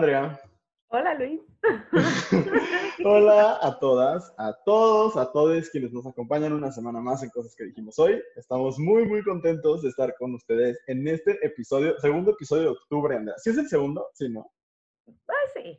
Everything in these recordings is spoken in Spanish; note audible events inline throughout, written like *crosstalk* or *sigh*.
Andrea. Hola Luis. *laughs* Hola a todas, a todos, a todos quienes nos acompañan una semana más en Cosas que dijimos hoy. Estamos muy, muy contentos de estar con ustedes en este episodio, segundo episodio de octubre, Andrea. ¿Sí es el segundo? Sí, ¿no? Ah, sí.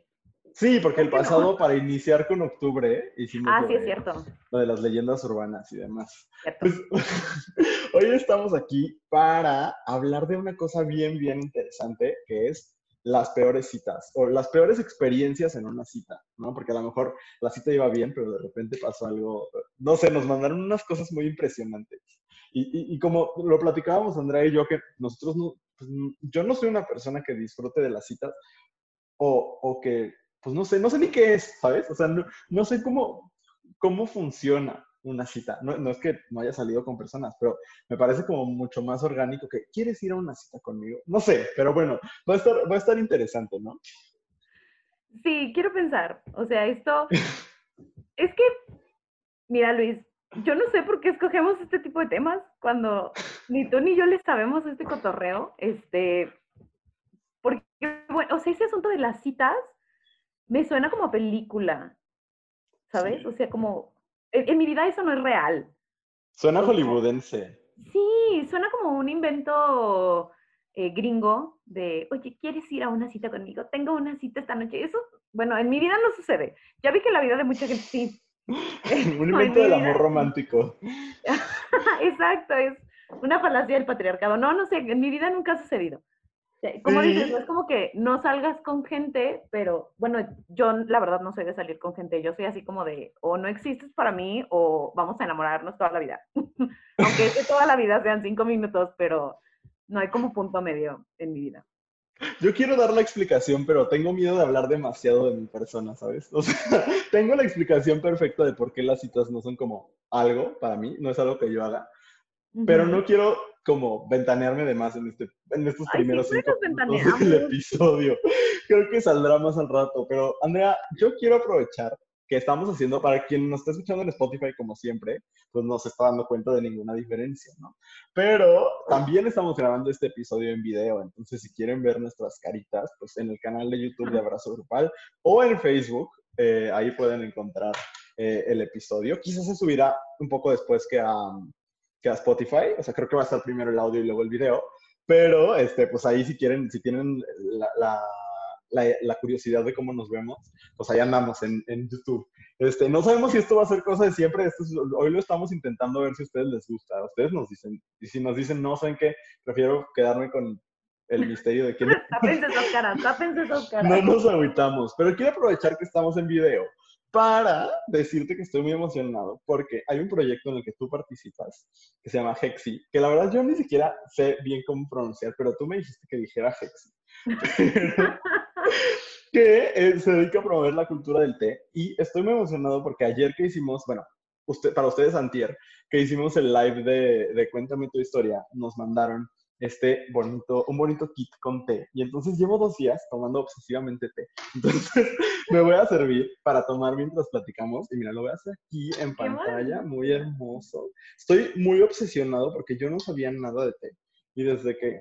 Sí, porque el pasado, para iniciar con octubre, hicimos Ah, lo sí, es de- cierto. lo de las leyendas urbanas y demás. Pues, *laughs* hoy estamos aquí para hablar de una cosa bien, bien interesante, que es las peores citas o las peores experiencias en una cita, ¿no? Porque a lo mejor la cita iba bien, pero de repente pasó algo, no sé, nos mandaron unas cosas muy impresionantes. Y, y- y como lo platicábamos Andrea y yo, que nosotros no, pues, yo no soy una persona que disfrute de las citas o, o que, pues no sé, no sé ni qué es, ¿sabes? O sea, no, no sé cómo, cómo funciona una cita. No, no es que no haya salido con personas, pero me parece como mucho más orgánico que, ¿quieres ir a una cita conmigo? No sé, pero bueno, va a estar, va a estar interesante, ¿no? Sí, quiero pensar. O sea, esto *laughs* es que, mira Luis, yo no sé por qué escogemos este tipo de temas cuando ni tú ni yo le sabemos este cotorreo. Este, porque, bueno, o sea, ese asunto de las citas me suena como a película, ¿sabes? Sí. O sea, como, en, en mi vida eso no es real. Suena O sea, hollywoodense. Sí, suena como un invento eh, gringo de, oye, ¿quieres ir a una cita conmigo? Tengo una cita esta noche. Eso, bueno, en mi vida no sucede. Ya vi que en la vida de mucha gente sí. *laughs* Un *laughs* en invento del amor romántico. *laughs* Exacto, es una falacia del patriarcado. No, no sé, en mi vida nunca ha sucedido. Como dices, no es como que no salgas con gente, pero bueno, yo la verdad no soy de salir con gente. Yo soy así como de, o no existes para mí, o vamos a enamorarnos toda la vida. *laughs* Aunque es que toda la vida sean cinco minutos, pero no hay como punto medio en mi vida. Yo quiero dar la explicación, pero tengo miedo de hablar demasiado de mi persona, ¿sabes? O sea, *laughs* tengo la explicación perfecta de por qué las citas no son como algo para mí, no es algo que yo haga, pero no quiero como ventanearme de más en, este, en estos Ay, primeros siempre cinco minutos del episodio. Creo que saldrá más al rato, pero Andrea, yo quiero aprovechar que estamos haciendo, para quien nos está escuchando en Spotify como siempre, pues no se está dando cuenta de ninguna diferencia, ¿no? Pero también estamos grabando este episodio en video, entonces si quieren ver nuestras caritas, pues en el canal de YouTube de Abrazo Grupal o en Facebook, eh, ahí pueden encontrar eh, el episodio. Quizás se subirá un poco después que a, que a Spotify, o sea, creo que va a estar primero el audio y luego el video, pero este, pues ahí si quieren, si tienen la, la, la- la curiosidad de cómo nos vemos, pues ahí andamos en, en YouTube. Este, no sabemos si esto va a ser cosa de siempre, esto es- hoy lo estamos intentando ver si a ustedes les gusta, ustedes nos dicen, y si nos dicen no, ¿saben qué? Prefiero quedarme con el misterio de no, *laughs* Tápense esas caras, tápense esas caras. no nos agüitamos, pero quiero aprovechar que estamos en video para decirte que estoy muy emocionado porque hay un proyecto en el que tú participas que se llama Hexi, que la verdad yo ni siquiera sé bien cómo pronunciar, pero tú me dijiste que dijera Hexi. *laughs* Que eh, se dedica a promover la cultura del té y estoy muy emocionado porque ayer que hicimos, bueno, usted, para ustedes antier, que hicimos el live de, de Cuéntame tu historia, nos mandaron este bonito, un bonito kit con té. Y entonces llevo dos días tomando obsesivamente té. *laughs* Entonces me voy a servir para tomar mientras platicamos. Y mira, lo voy a hacer aquí en pantalla, muy hermoso. Estoy muy obsesionado porque yo no sabía nada de té. Y desde que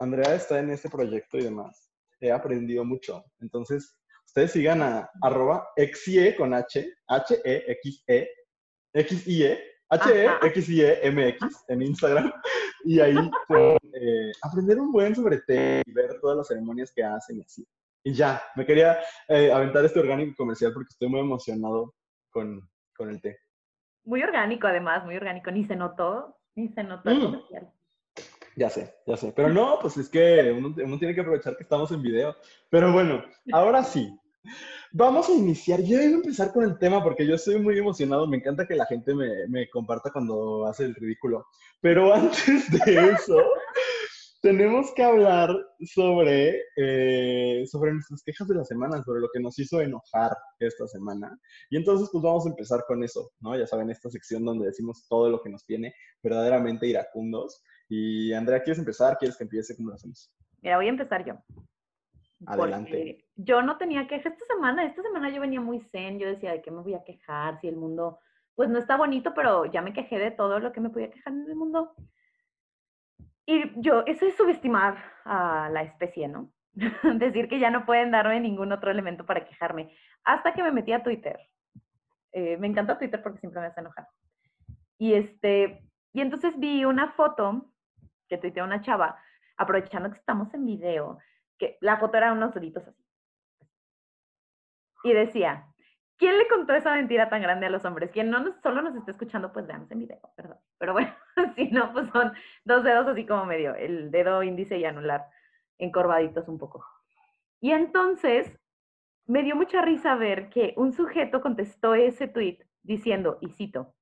Andrea está en este proyecto y demás, he aprendido mucho. Entonces, ustedes sigan a arroba exie con H, H-E-X-E, X-I-E, H-E-X-I-E-M-X en Instagram. *laughs* Y ahí pueden eh, aprender un buen sobre té y ver todas las ceremonias que hacen y así. Y ya, me quería eh, aventar este orgánico comercial porque estoy muy emocionado con, con el té. Muy orgánico, además, muy orgánico. Ni se notó, ni se notó el Mm. comercial. Ya sé, ya sé. Pero no, pues es que uno, uno tiene que aprovechar que estamos en video. Pero bueno, ahora sí. Vamos a iniciar. Yo iba a empezar con el tema porque yo estoy muy emocionado. Me encanta que la gente me, comparta cuando hace el ridículo. Pero *laughs* antes de eso, tenemos que hablar sobre, eh, sobre nuestras quejas de la semana, sobre lo que nos hizo enojar esta semana. Y entonces, pues vamos a empezar con eso, ¿no? Ya saben, esta sección donde decimos todo lo que nos tiene verdaderamente iracundos. Y Andrea, ¿quieres empezar? ¿Quieres que empiece? ¿Cómo lo hacemos? Mira, voy a empezar yo. Adelante. Porque yo no tenía quejas esta semana. Esta semana yo venía muy zen. Yo decía, ¿de qué me voy a quejar? Si el mundo, pues no está bonito, pero ya me quejé de todo lo que me podía quejar en el mundo. Y yo, eso es subestimar a la especie, ¿no? *laughs* decir que ya no pueden darme ningún otro elemento para quejarme. Hasta que me metí a Twitter. Eh, me encanta Twitter porque siempre me hace enojar. Y, este, y entonces vi una foto que tuiteó una chava, aprovechando que estamos en video, que la foto era unos deditos así. Y decía, ¿quién le contó esa mentira tan grande a los hombres? Quien no solo nos está escuchando, pues veamos en video, perdón. Pero bueno, *laughs* si no, pues son dos dedos así como medio, el dedo índice y anular encorvaditos un poco. Y entonces me dio mucha risa ver que un sujeto contestó ese tweet diciendo, y cito,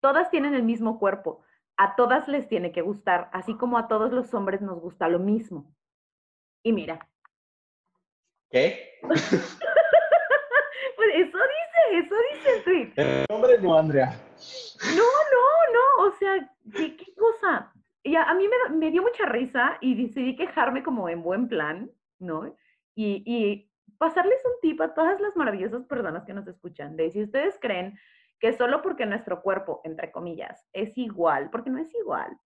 todas tienen el mismo cuerpo, a todas les tiene que gustar, así como a todos los hombres nos gusta lo mismo. Y mira. ¿Qué? *laughs* pues eso dice, eso dice el tweet. El hombre no, Andrea. No, no, no, o sea, ¿qué, qué cosa? Y a, mí me, me, dio mucha risa y decidí quejarme como en buen plan, ¿no? Y, y pasarles un tip a todas las maravillosas personas que nos escuchan, de si ustedes creen que solo porque nuestro cuerpo, entre comillas, es igual, porque no es igual,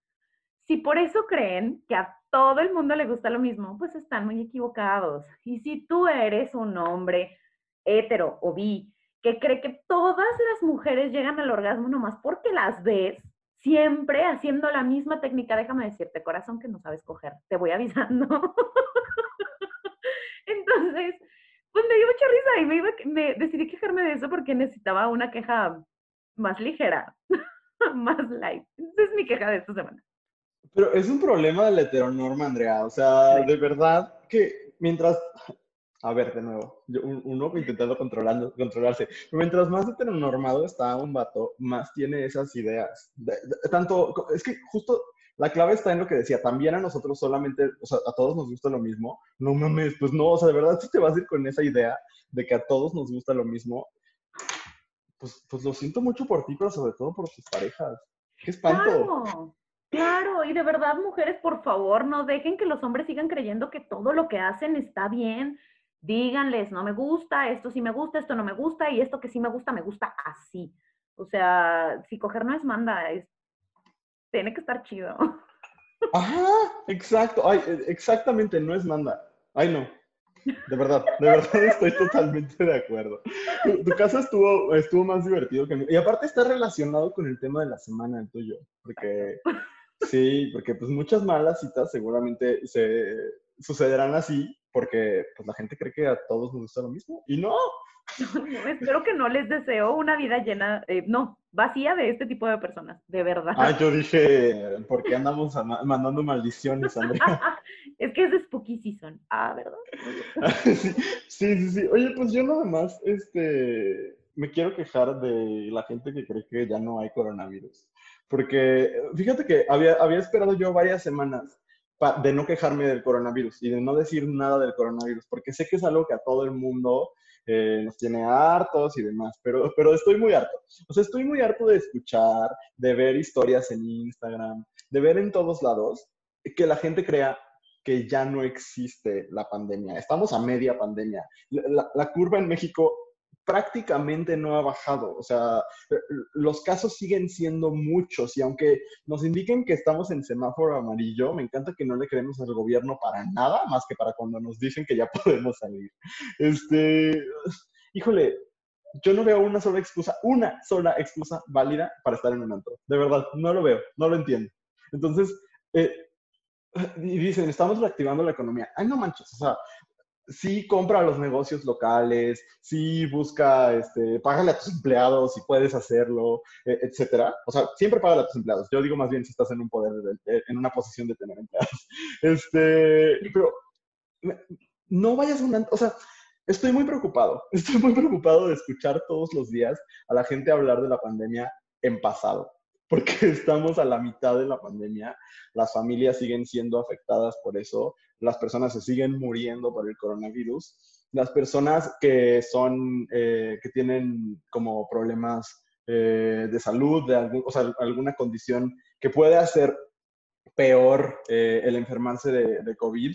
si por eso creen que a todo el mundo le gusta lo mismo, pues están muy equivocados. Y si tú eres un hombre hetero o bi que cree que todas las mujeres llegan al orgasmo nomás porque las ves, siempre haciendo la misma técnica, déjame decirte, corazón, que no sabes coger, te voy avisando. *laughs* Entonces, pues me dio mucha risa y me, iba, me decidí quejarme de eso porque necesitaba una queja más ligera, *laughs* más light. Esa es mi queja de esta semana. Pero es un problema de la heteronorma, Andrea. O sea, de verdad que mientras. A ver, de nuevo, uno intentando controlando, controlarse. Pero mientras más heteronormado está un vato, más tiene esas ideas. tanto, es que justo la clave está en lo que decía, también a nosotros solamente, o sea, a todos nos gusta lo mismo. No mames, pues no, o sea, de verdad tú te vas a ir con esa idea de que a todos nos gusta lo mismo. Pues, pues lo siento mucho por ti, pero sobre todo por tus parejas. ¡Qué espanto! Claro, claro, y de verdad, mujeres, por favor, no dejen que los hombres sigan creyendo que todo lo que hacen está bien. Díganles, no me gusta, esto sí me gusta, esto no me gusta, y esto que sí me gusta, me gusta así. O sea, si coger no es manda, es tiene que estar chido. *laughs* Ajá, exacto. Ay, e, exactamente, no es manda. Ay, no. De verdad, de *laughs* verdad estoy totalmente de acuerdo. Tu, casa estuvo, estuvo más divertido que mí. Y aparte está relacionado con el tema de la semana, el tuyo. Porque, *laughs* sí, porque pues muchas malas citas seguramente se sucederán así porque pues la gente cree que a todos nos gusta lo mismo. Y *laughs* no, espero que no les deseo una vida llena, eh, no, vacía de este tipo de personas, de verdad. Ah, yo dije, ¿por qué andamos mandando maldiciones, Andrea? *laughs* es que es de Spooky Season. Ah, ¿verdad? *laughs* sí, sí, sí, Oye, pues yo nada más, este, me quiero quejar de la gente que cree que ya no hay coronavirus. Porque fíjate que había, había esperado yo varias semanas de no quejarme del coronavirus y de no decir nada del coronavirus, porque sé que es algo que a todo el mundo eh, nos tiene hartos y demás, pero, pero estoy muy harto. O sea, estoy muy harto de escuchar, de ver historias en Instagram, de ver en todos lados que la gente crea que ya no existe la pandemia. Estamos a media pandemia. La, la curva en México prácticamente no ha bajado. O sea, los casos siguen siendo muchos y aunque nos indiquen que estamos en semáforo amarillo, me encanta que no le creemos al gobierno para nada, más que para cuando nos dicen que ya *laughs* podemos salir. Este, híjole, yo no veo una sola excusa, una sola excusa válida para estar en un antro. De verdad, no lo veo, no lo entiendo. Entonces, eh, y dicen, estamos reactivando la economía. Ay, no manches, o sea, sí compra los negocios locales, sí busca, este, págale a tus empleados si puedes hacerlo, e, etcétera. O sea, siempre págale a tus empleados. Yo digo más bien si estás en un poder, de, en una posición de tener empleados. *laughs* Este, pero no vayas a una, o sea, estoy muy preocupado. *laughs* Estoy muy preocupado de escuchar todos los días a la gente hablar de la pandemia en pasado porque *laughs* estamos a la mitad de la pandemia, las familias siguen siendo afectadas por eso, las personas se siguen muriendo por el coronavirus, las personas que son, eh, que tienen como problemas eh, de salud, de algún, o sea, alguna condición que puede hacer peor eh, el enfermarse de, de COVID,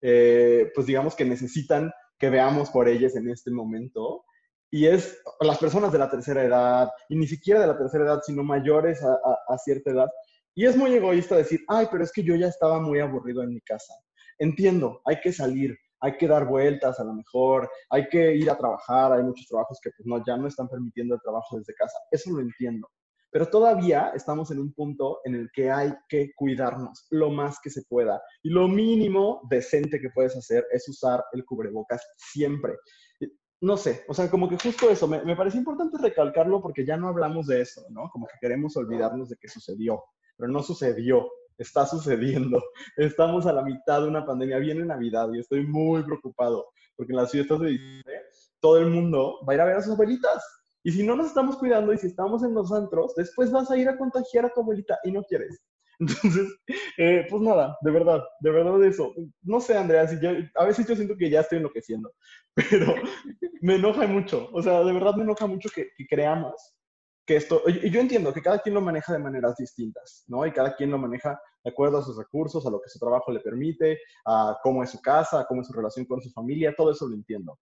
pues digamos que necesitan que veamos por ellas en este momento y es las personas de la tercera edad, y ni siquiera de la tercera edad, sino mayores a, cierta edad. Y es muy egoísta decir, ay, pero es que yo ya estaba muy aburrido en mi casa. Entiendo, hay que salir, hay que dar vueltas a lo mejor, hay que ir a trabajar, hay muchos trabajos que pues, no, ya no están permitiendo el trabajo desde casa, eso lo entiendo. Pero todavía estamos en un punto en el que hay que cuidarnos lo más que se pueda. Y lo mínimo decente que puedes hacer es usar el cubrebocas siempre. No sé, o sea, como que justo eso, me, me parece importante recalcarlo porque ya no hablamos de eso, ¿no? Como que queremos olvidarnos de que sucedió, pero no sucedió está sucediendo. *laughs* Estamos a la mitad de una pandemia, viene Navidad y estoy muy preocupado porque en las fiestas de diciembre todo el mundo va a ir a ver a sus abuelitas. Y si no nos estamos cuidando y si estamos en los antros, después vas a ir a contagiar a tu abuelita y no quieres. *laughs* Entonces, eh, pues nada, de verdad, de verdad eso. No sé, Andrea, si yo, a veces yo siento que ya estoy enloqueciendo, *laughs* pero me enoja mucho. O sea, de verdad me enoja mucho que, que creamos que esto, y yo entiendo que cada quien lo maneja de maneras distintas, ¿no? Y cada quien lo maneja de acuerdo a sus recursos, a lo que su trabajo le permite, a cómo es su casa, a cómo es su relación con su familia, todo eso lo entiendo.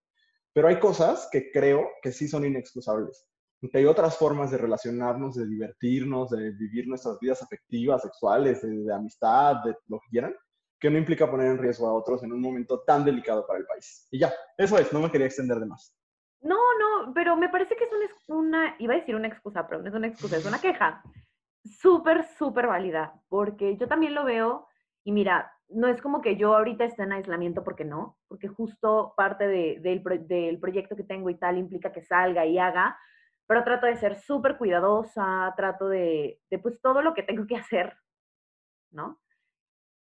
Pero hay cosas que creo que sí son inexcusables. Que hay otras formas de relacionarnos, de divertirnos, de vivir nuestras vidas afectivas, sexuales, de, de amistad, de lo que quieran, que no implica poner en riesgo a otros en un momento tan delicado para el país. Y ya, eso es, no me quería extender de más. No, no, pero me parece que es una, iba a decir una excusa, pero no es una excusa, es una *laughs* queja súper, súper válida, porque yo también lo veo y mira, no es como que yo ahorita esté en aislamiento porque no, porque justo parte del, proyecto que tengo y tal implica que salga y haga, pero trato de ser súper cuidadosa, trato de, de pues todo lo que tengo que *laughs* hacer, ¿no?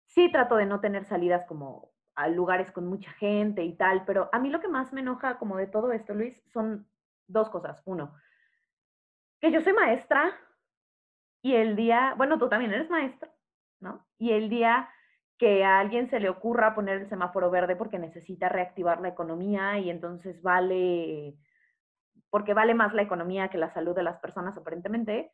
Sí trato de no tener salidas como a lugares con mucha gente y tal, pero a mí lo que más me enoja como de todo esto, Luis, son dos cosas. Uno, que yo soy maestra y el día, bueno, tú también eres maestra, ¿no? Y el día que a alguien se le ocurra poner el semáforo verde porque necesita reactivar la economía y entonces vale, porque vale más la economía que la salud de las personas aparentemente,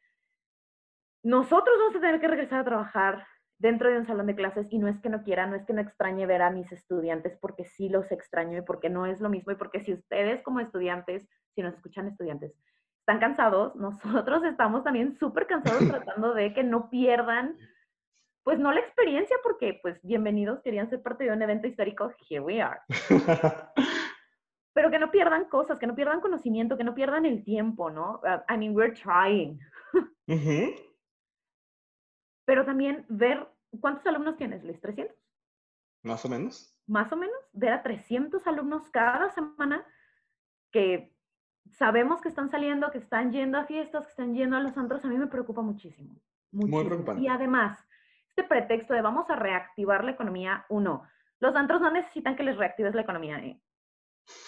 nosotros vamos a tener que regresar a trabajar dentro de un salón de clases y no es que no quiera, no es que no extrañe ver a mis estudiantes porque sí los extraño y porque no es lo mismo y porque si ustedes como estudiantes, si nos escuchan estudiantes, están cansados, *laughs* nosotros estamos también súper cansados *laughs* tratando de que no pierdan, pues no la experiencia porque pues bienvenidos, querían ser parte de un evento histórico, here we are. *laughs* Pero que no pierdan cosas, que no pierdan conocimiento, que no pierdan el tiempo, ¿no? Uh, I mean, we're trying. pero también ver cuántos alumnos tienes, Luis, 300. Más o menos. Más o menos, ver a 300 alumnos cada semana que sabemos que están saliendo, que están yendo a fiestas, que están yendo a los antros, a mí me preocupa muchísimo. Muy preocupante. Y además, este pretexto de vamos a reactivar la economía, uno, los antros no necesitan que les reactives la economía, ¿eh?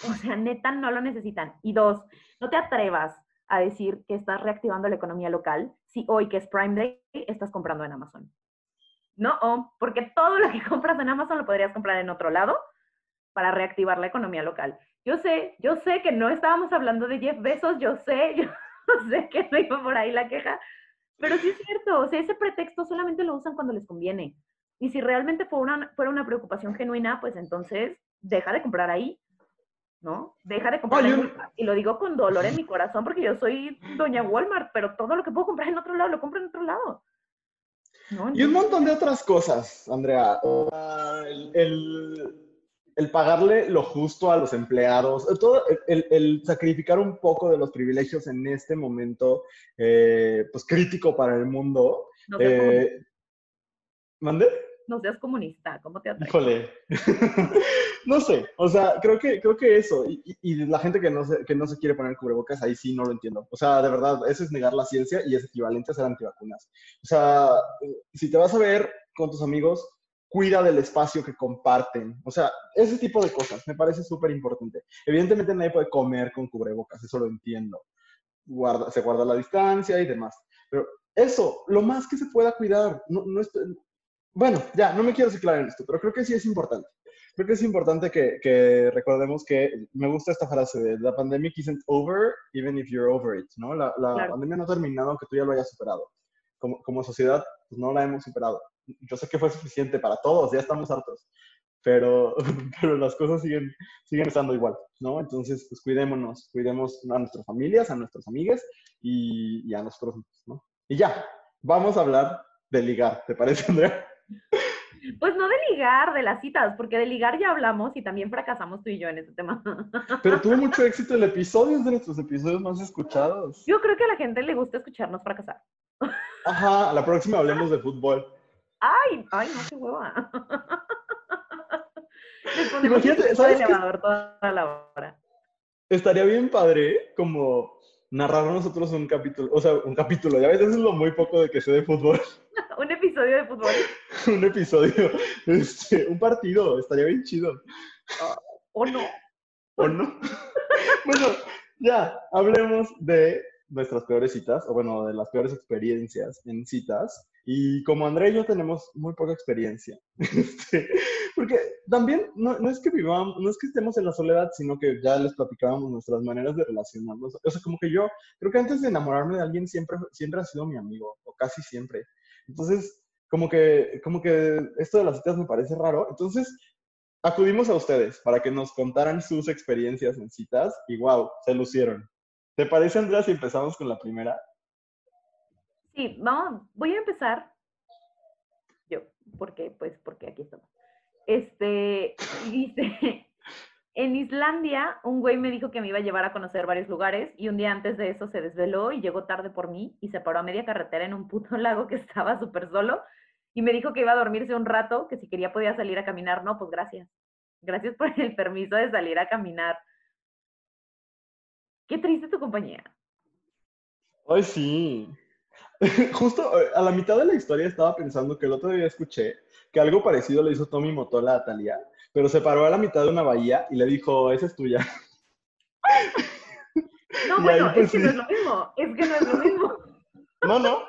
O sea, *laughs* neta, no lo necesitan. Y dos, no te atrevas a decir que estás reactivando la economía local si hoy que es Prime Day estás comprando en Amazon. No, porque todo lo que *laughs* compras en Amazon lo podrías comprar en otro lado para reactivar la economía local. Yo sé, yo sé que no estábamos hablando de Jeff Bezos, yo sé, *laughs* yo sé que no iba por ahí la queja, pero sí es cierto, o sea, ese pretexto solamente lo usan cuando les conviene. Y si realmente fuera una, fuera una preocupación genuina, pues entonces deja de comprar ahí ¿no? Deja de comprar. Y lo digo con dolor en mi corazón porque yo soy doña Walmart, pero todo lo que puedo comprar en otro lado lo compro en otro lado. Y un montón de otras cosas, Andrea. el, pagarle lo justo a los empleados, todo el, sacrificar un poco de los privilegios en este momento, eh, pues crítico para el mundo. Eh, ¿Mande? No seas comunista, ¿cómo te atreves? Híjole, *laughs* no sé, o sea, creo que, creo que eso, y, la gente que no, se, que no se quiere poner cubrebocas, ahí sí no lo entiendo. O sea, de verdad, eso es negar la ciencia y es equivalente a ser antivacunas. O sea, si te vas a ver con tus amigos, cuida del espacio que comparten. O sea, ese tipo de cosas me parece súper importante. Evidentemente nadie puede comer con cubrebocas, eso lo entiendo. Guarda, se guarda la distancia y demás. Pero eso, lo más que se pueda cuidar, no, no, bueno, ya, no me quiero ciclar en esto, pero creo que sí es importante. Creo que es importante que, recordemos que me gusta esta frase de la pandemia isn't over even if you're over it, ¿no? La, pandemia no ha terminado aunque tú ya lo hayas superado. Como, como sociedad, pues no la hemos superado. Yo sé que fue suficiente para todos, ya estamos hartos, pero, *laughs* pero las cosas siguen, siguen estando igual, ¿no? Entonces, pues cuidémonos, cuidemos a nuestras familias, a nuestras amigas y, y a nosotros mismos, ¿no? Y ya, vamos a hablar de ligar, ¿te parece, Andrea? Pues no de ligar, de las citas, porque de ligar ya hablamos y también fracasamos tú y yo en ese tema. Pero tuvo mucho éxito el episodio, es de nuestros episodios más escuchados. Yo creo que a la gente le gusta escucharnos fracasar. Ajá, a la próxima hablemos de fútbol. Ay, ay, no, qué hueva. Imagínate, ¿sabes elevador toda la hora. Estaría bien padre como narrar nosotros un capítulo, o sea, un capítulo, ya ves, eso es lo muy poco de que sé de fútbol. *laughs* un episodio de fútbol. *laughs* un episodio, este, un partido, estaría bien chido. ¿O no? ¿O no? *laughs* bueno, ya, hablemos de nuestras peores citas, o bueno, de las peores experiencias en citas. Y como André y yo tenemos muy poca experiencia, este, porque también no, no, es que vivamos, no es que estemos en la soledad, sino que ya les platicábamos nuestras maneras de relacionarnos. O sea, como que yo creo que antes de enamorarme de alguien siempre, siempre ha sido mi amigo, o casi siempre. Entonces, como que, como que esto de las citas me parece raro. Entonces, acudimos a ustedes para que nos contaran sus experiencias en citas y wow, se lucieron. ¿Te parece, Andrea, si empezamos con la primera? Sí, vamos, voy a empezar yo, porque, pues, porque aquí estamos. Este, *laughs* dice, en Islandia, un güey me dijo que me iba a llevar a conocer varios lugares y un día antes de eso se desveló y llegó tarde por mí y se paró a media carretera en un puto *laughs* lago que estaba súper solo y me dijo que iba a dormirse un rato, que si quería podía salir a caminar. No, pues gracias. Gracias por el permiso de salir a caminar. Qué triste tu compañía. Ay, sí. *laughs* Justo eh, a la mitad de la historia estaba pensando que el otro día escuché que algo parecido le hizo Tommy Motola a Talia, pero se paró a la mitad de una bahía y le dijo, esa es tuya. No, *laughs* bueno, pues, es que no es lo mismo, es que no es lo mismo. No, no.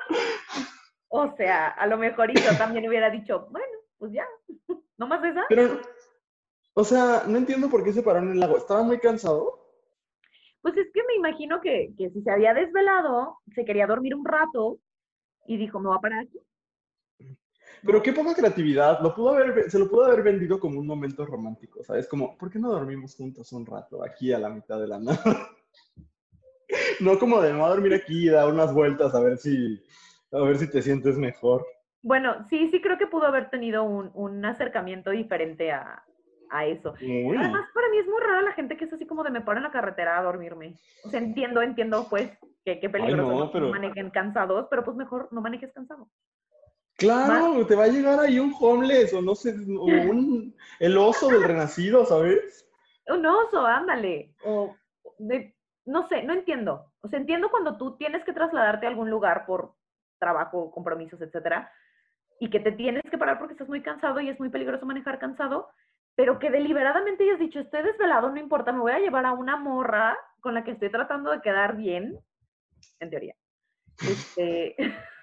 O sea, a lo mejor yo también hubiera dicho, bueno, pues ya, no más esa. Pero, o sea, no entiendo por qué se paró en el lago. ¿Estaba muy cansado? Pues es que me imagino que, que si se había desvelado, se quería dormir un rato y dijo, me voy a parar aquí. Pero qué poca creatividad. Lo pudo haber, se lo pudo haber vendido como un momento romántico, ¿sabes? Como, ¿por qué no dormimos juntos un rato aquí a la mitad de la *laughs* nada? no como de no dormir aquí y dar unas vueltas a ver si, a ver si te sientes mejor. Bueno, sí, sí creo que pudo haber tenido un, un acercamiento diferente a, a eso. Uy. Además, para mí es muy rara la gente que es así como de me paro en la carretera a dormirme. O sea, entiendo, entiendo, pues, que qué peligroso no, no pero- manejen cansados, pero pues mejor no manejes cansado. Claro, te va a llegar ahí un homeless o no sé, o un, el oso del renacido, ¿sabes? Un oso, ándale. O de- no sé, no entiendo. O sea, entiendo cuando tú tienes que trasladarte a algún lugar por trabajo, compromisos, etcétera, y que te tienes que parar porque estás muy cansado y es muy peligroso manejar cansado, pero que deliberadamente hayas dicho, estoy desvelado, no importa, me voy a llevar a una morra con la que estoy tratando de quedar bien, en teoría. Este, *laughs*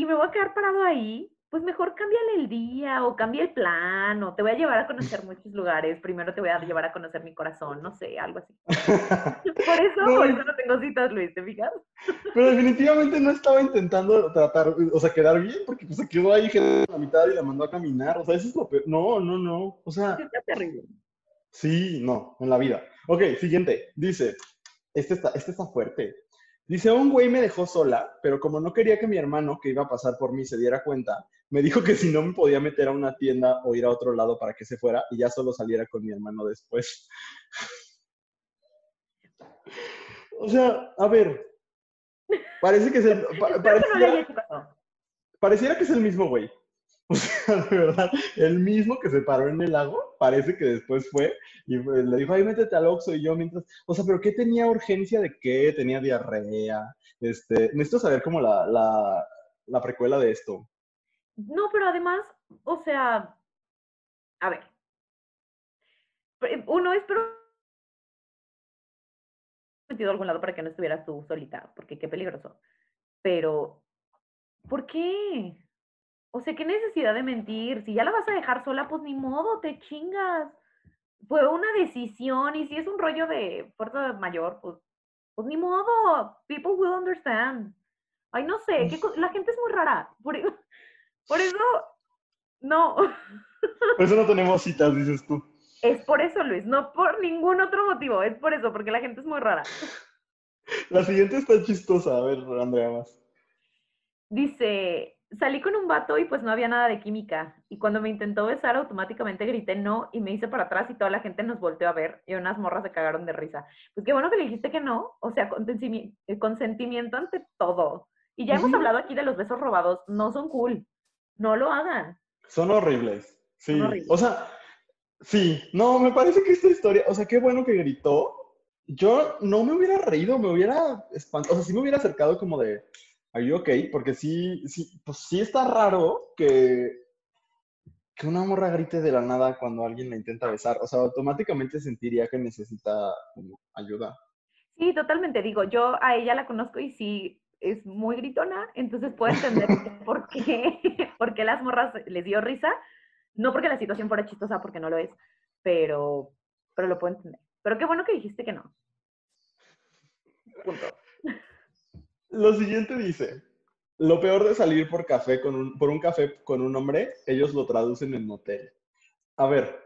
y me voy a quedar parado ahí, pues mejor cámbiale el día o cambia el plan o te voy a llevar a conocer *laughs* muchos lugares. Primero te voy a llevar a conocer mi corazón, no sé, algo así. *laughs* Por eso, No. por eso no tengo citas, Luis, ¿te fijas? *laughs* Pero definitivamente no estaba intentando tratar, o sea, quedar bien, porque pues, se quedó ahí a la mitad y la mandó a caminar. O sea, eso es lo peor. No, no, no. O sea, Está terrible. sí, no, en la vida. Ok, siguiente. Dice, este está, este está fuerte. Dice, un güey me dejó sola, pero como no quería que mi hermano, que iba a pasar por mí, se diera cuenta, me dijo que si no me podía meter a una tienda o ir a otro lado para que se fuera y ya solo saliera con mi hermano después. *laughs* o sea, a ver. Parece que es el, pa- pareciera que es el mismo güey. *laughs* O sea, de verdad, el mismo que se paró en el lago, parece que después fue y le dijo, ay, métete al Oxxo y yo mientras, o sea, pero ¿qué tenía urgencia de qué? Tenía diarrea, este, necesito saber como la, la, la precuela de esto. No, pero además, o sea, a ver. Uno, espero metido a algún lado para que no estuvieras tú solita, porque qué peligroso. Pero, ¿por qué? O sea, qué necesidad de mentir. Si ya la vas a dejar sola, pues ni modo, te chingas. Fue una decisión y si es un rollo de fuerza mayor, pues, pues ni modo. People will understand. Ay, no sé, qué co- la gente es muy rara. Por, por eso, no. Por eso no tenemos citas, dices tú. Es por eso, Luis, no por ningún otro motivo. Es por eso, porque la gente es muy rara. La siguiente está chistosa, a ver, Andrea, más. Dice, salí con un vato y pues no había nada de química. Y cuando me intentó besar, automáticamente grité no y me hice para atrás y toda la gente nos volteó a ver y unas morras se cagaron de risa. Pues qué bueno que le dijiste que no, o sea, eh, consentimiento ante todo. Y ya hemos hablado aquí de los besos robados, no son cool, no lo hagan. Son horribles, sí. O sea, sí, no, me parece que esta historia, o sea, qué bueno que gritó. Yo no me hubiera reído, me hubiera espantado, o sea, sí me hubiera acercado como de, ¿Are you okay? Porque sí, sí, pues sí está raro que, que una morra grite de la nada cuando alguien la intenta besar. O sea, automáticamente sentiría que necesita ayuda. Sí, totalmente. Digo, yo a ella la conozco y sí es muy gritona, entonces puedo entender *laughs* por qué, *laughs* por qué las morras les dio risa. No porque la situación fuera chistosa, porque no lo es, pero, pero lo puedo entender. Pero qué bueno que dijiste que no. Punto. Lo siguiente dice, lo peor de salir por café con un, por un café con un hombre, ellos lo traducen en motel. A ver,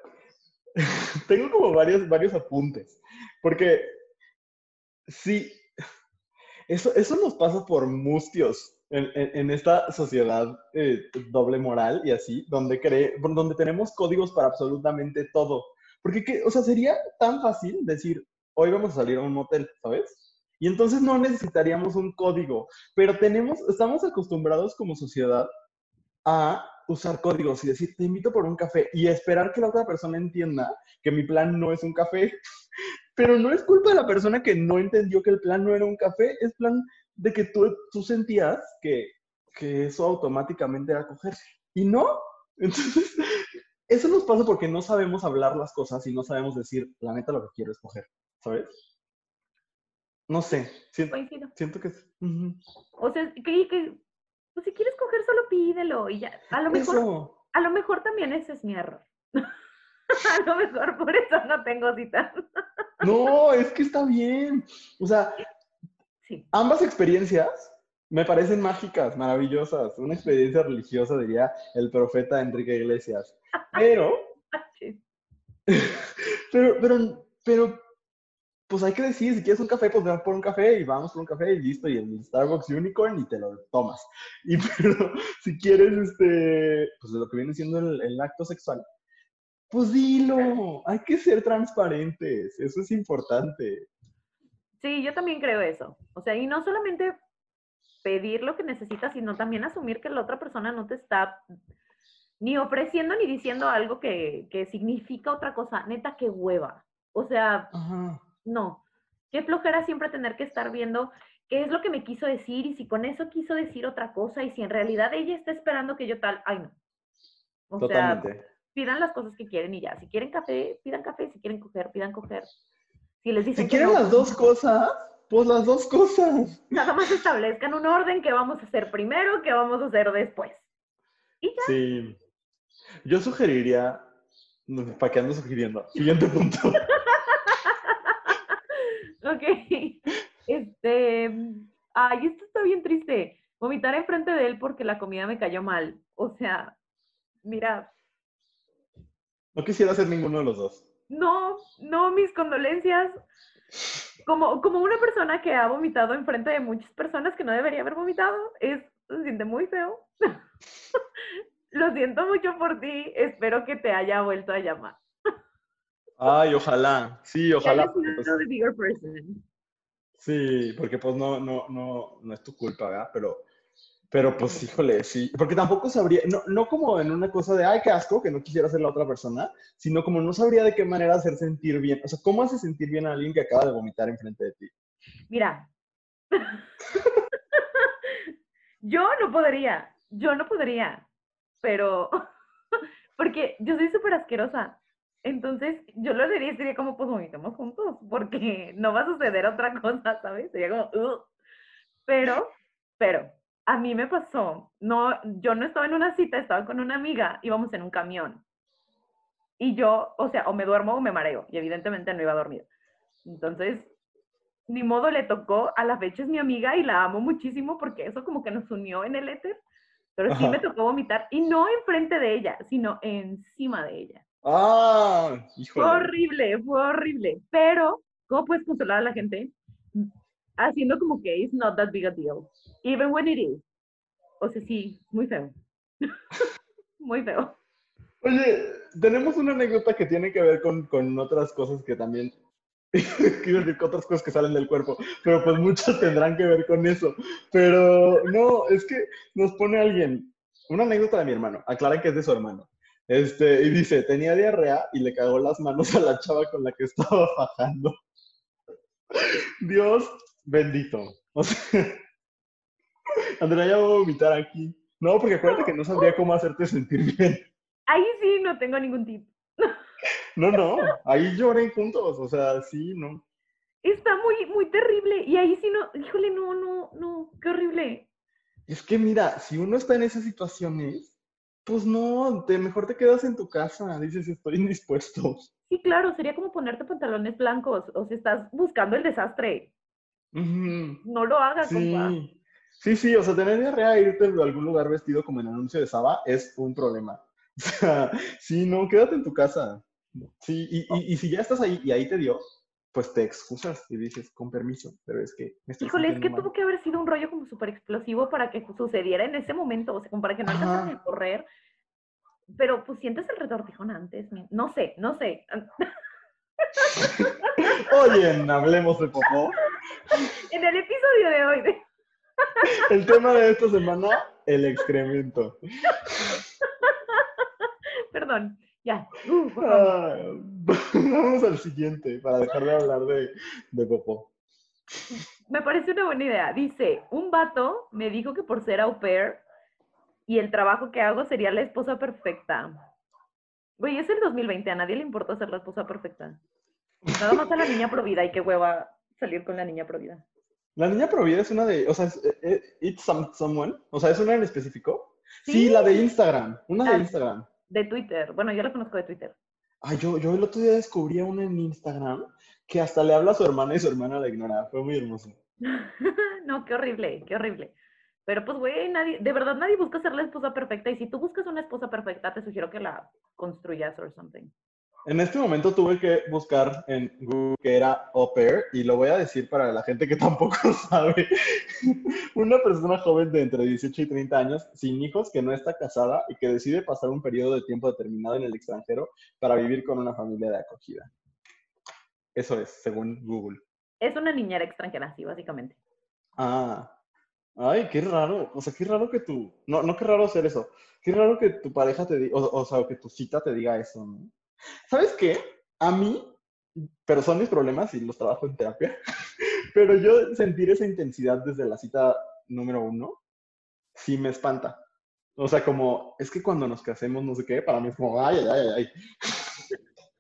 *laughs* tengo como varios, varios apuntes, porque sí, eso, eso nos pasa por mustios en, esta sociedad eh, doble moral y así, donde, cree, donde tenemos códigos para absolutamente todo. Porque, ¿qué? o sea, sería tan fácil decir, hoy vamos a salir a un motel, ¿sabes? Y entonces no necesitaríamos un código, pero tenemos, estamos acostumbrados como sociedad a usar códigos y decir, te invito por un café y esperar que la otra persona entienda que mi plan no es un café. *laughs* Pero no es culpa de la persona que no entendió que el plan no era un café, es plan de que tú, tú sentías que, que eso automáticamente era cogerse. Y no. *laughs* Entonces, eso nos pasa porque no sabemos hablar las cosas y no sabemos decir, la neta lo que quiero es coger, ¿sabes? No sé, siento, siento que... O sea, que, pues si quieres coger solo pídelo y ya. A lo mejor, a lo mejor también ese es mi error. *laughs* a lo mejor por eso no tengo citas. no, es que está bien. O sea, ambas experiencias me parecen mágicas, maravillosas. Una experiencia religiosa, diría el profeta Enrique Iglesias. *laughs* *laughs* Pero, pero, pero, pero pues hay que decir, si quieres un café, pues vamos por un café y vamos por un café y listo, y el Starbucks Unicorn y te lo tomas. *laughs* Y pero si quieres, este, pues lo que viene siendo el, acto sexual, pues dilo, hay que ser transparentes, eso es importante. Sí, yo también creo eso. O sea, y no solamente pedir lo que necesitas, sino también asumir que la otra persona no te está ni ofreciendo ni diciendo algo que, que significa otra cosa. Neta, qué hueva. O sea, Ajá no. Qué flojera siempre tener que estar viendo qué es lo que me quiso decir y si con eso quiso decir otra cosa y si en realidad ella está esperando que yo tal, ay no. O Totalmente. sea, pidan las cosas que quieren y ya. Si quieren café, pidan café. Si quieren coger, pidan coger. Si les dicen si quieren las dos cosas, pues las dos cosas. Nada más establezcan un orden que vamos a hacer primero, que vamos a hacer después. Y ya. Sí. Yo sugeriría, ¿para qué ando sugiriendo? Siguiente punto. *laughs* Ok. *laughs* Este. Ay, esto está bien triste. Vomitar enfrente de él porque la comida me cayó mal. O sea, mira. No quisiera ser ninguno de los dos. No, no, mis condolencias. Como, como una persona que ha vomitado enfrente de muchas personas que no debería haber vomitado, es, se siente muy feo. *laughs* Lo siento mucho por ti. Espero que te haya vuelto a llamar. Ay, ojalá, sí, ojalá. Pues sí, porque pues no, no, no, no es tu culpa, ¿verdad? Pero, pero pues híjole, sí, porque tampoco sabría, no, no como en una cosa de, ay, qué asco, que no quisiera ser la otra persona, sino como no sabría de qué manera hacer sentir bien, o sea, ¿cómo hace sentir bien a alguien que acaba de vomitar enfrente de ti? Mira, *laughs* yo no podría, yo no podría, pero, *laughs* porque yo soy súper asquerosa, entonces, yo lo diría, sería como, pues vomitemos juntos, porque no va a suceder otra cosa, ¿sabes? Sería como, pero, pero, a mí me pasó, no, yo no estaba en una cita, estaba con una amiga, íbamos en un camión. Y yo, o sea, o me duermo o me mareo, y evidentemente no iba a dormir. Entonces, ni modo le tocó, a la fecha es mi amiga y la amo muchísimo porque eso como que nos unió en el éter, pero sí me tocó vomitar, y no enfrente de ella, sino encima de ella. Ah, Fue horrible, fue horrible. Pero, ¿cómo puedes consolar a la gente? Haciendo como que it's not that big a deal. Even when it is. o sea, sí, muy feo. *laughs* muy feo. Oye, tenemos una anécdota que tiene que ver con, con otras cosas que también *laughs* quiero decir otras cosas que salen del cuerpo, pero pues muchas tendrán que ver con eso. Pero no, es que nos pone alguien, una anécdota de mi hermano, aclara que es de su hermano. Este, y dice, tenía diarrea y le cagó las manos a la chava con la que estaba fajando. Dios bendito. O sea, *laughs* Andrea ya voy a vomitar aquí. No, porque acuérdate que no sabría cómo hacerte sentir bien. Ahí sí no tengo ningún tip. No, no, ahí lloré juntos, o sea, sí, no. Está muy, muy terrible. Y ahí sí no, híjole, no, no, no, qué horrible. Es que mira, si uno está en esas situaciones, pues no, te, mejor te quedas en tu casa, dices, estoy indispuesto. *laughs* Sí, claro, sería como ponerte pantalones blancos, o si estás buscando el desastre. No lo hagas, sí. compa. Sí, sí, o sea, tener diarrea e irte a algún lugar vestido como en el anuncio de Saba es un problema. *laughs* O sea, sí, no, quédate en tu casa. Sí, y, y, y si ya estás ahí y ahí te dio, pues te excusas y dices, con permiso, pero es que... Me estoy Híjole, es que tuvo mal". que haber sido un rollo como súper explosivo para que sucediera en ese momento, o sea, como para que no Ajá. alcanzaran a correr. Pero pues sientes el retortijón antes, no sé, no sé. *laughs* Oye, hablemos de popó. *laughs* En el episodio de hoy, de- *laughs* El tema de esta semana, el excremento. perdón, ya. uh. Ah, *laughs* vamos al siguiente, para dejar de hablar de, de popó. Me parece una buena idea. Dice, un vato me dijo que por ser au pair y el trabajo que hago sería la esposa perfecta. Güey, es el 2020, a nadie le importa ser la esposa perfecta. Nada más a la niña provida y qué hueva salir con la niña provida. La niña Provida es una de, o sea, es, eh, eh, It's some- Someone, o sea, ¿es una en específico? Sí, Sí. la de Instagram, una de Ah. Instagram. De Twitter. Bueno, yo la conozco de Twitter. Ay, yo, yo el otro día descubrí a una en Instagram que hasta le habla a su hermana y su hermana la ignora. Fue muy hermoso. *laughs* no, qué horrible, qué horrible. Pero pues, güey, nadie, de verdad nadie busca ser la esposa perfecta. Y si tú buscas una esposa perfecta, te sugiero que la construyas or something. En este momento tuve que buscar en Google que era au pair y lo voy a decir para la gente que *laughs* tampoco sabe. *laughs* Una persona joven de entre 18 y 30 años, sin hijos, que no está casada y que decide pasar un periodo de tiempo determinado en el extranjero para vivir con una familia de acogida. Eso es, según Google. Es una niñera extranjera, sí, básicamente. Ah, ay, qué raro. O sea, qué raro que tú. No, no qué raro hacer eso. Qué raro que tu pareja te diga, o, o sea, que tu cita te diga eso, ¿no? ¿Sabes qué? A mí, pero son mis problemas y los trabajo en terapia, *laughs* pero yo sentir esa intensidad desde la cita número uno, sí me espanta. O sea, como, es que cuando nos casemos, no sé qué, para mí es como, ay, ay, ay, ay.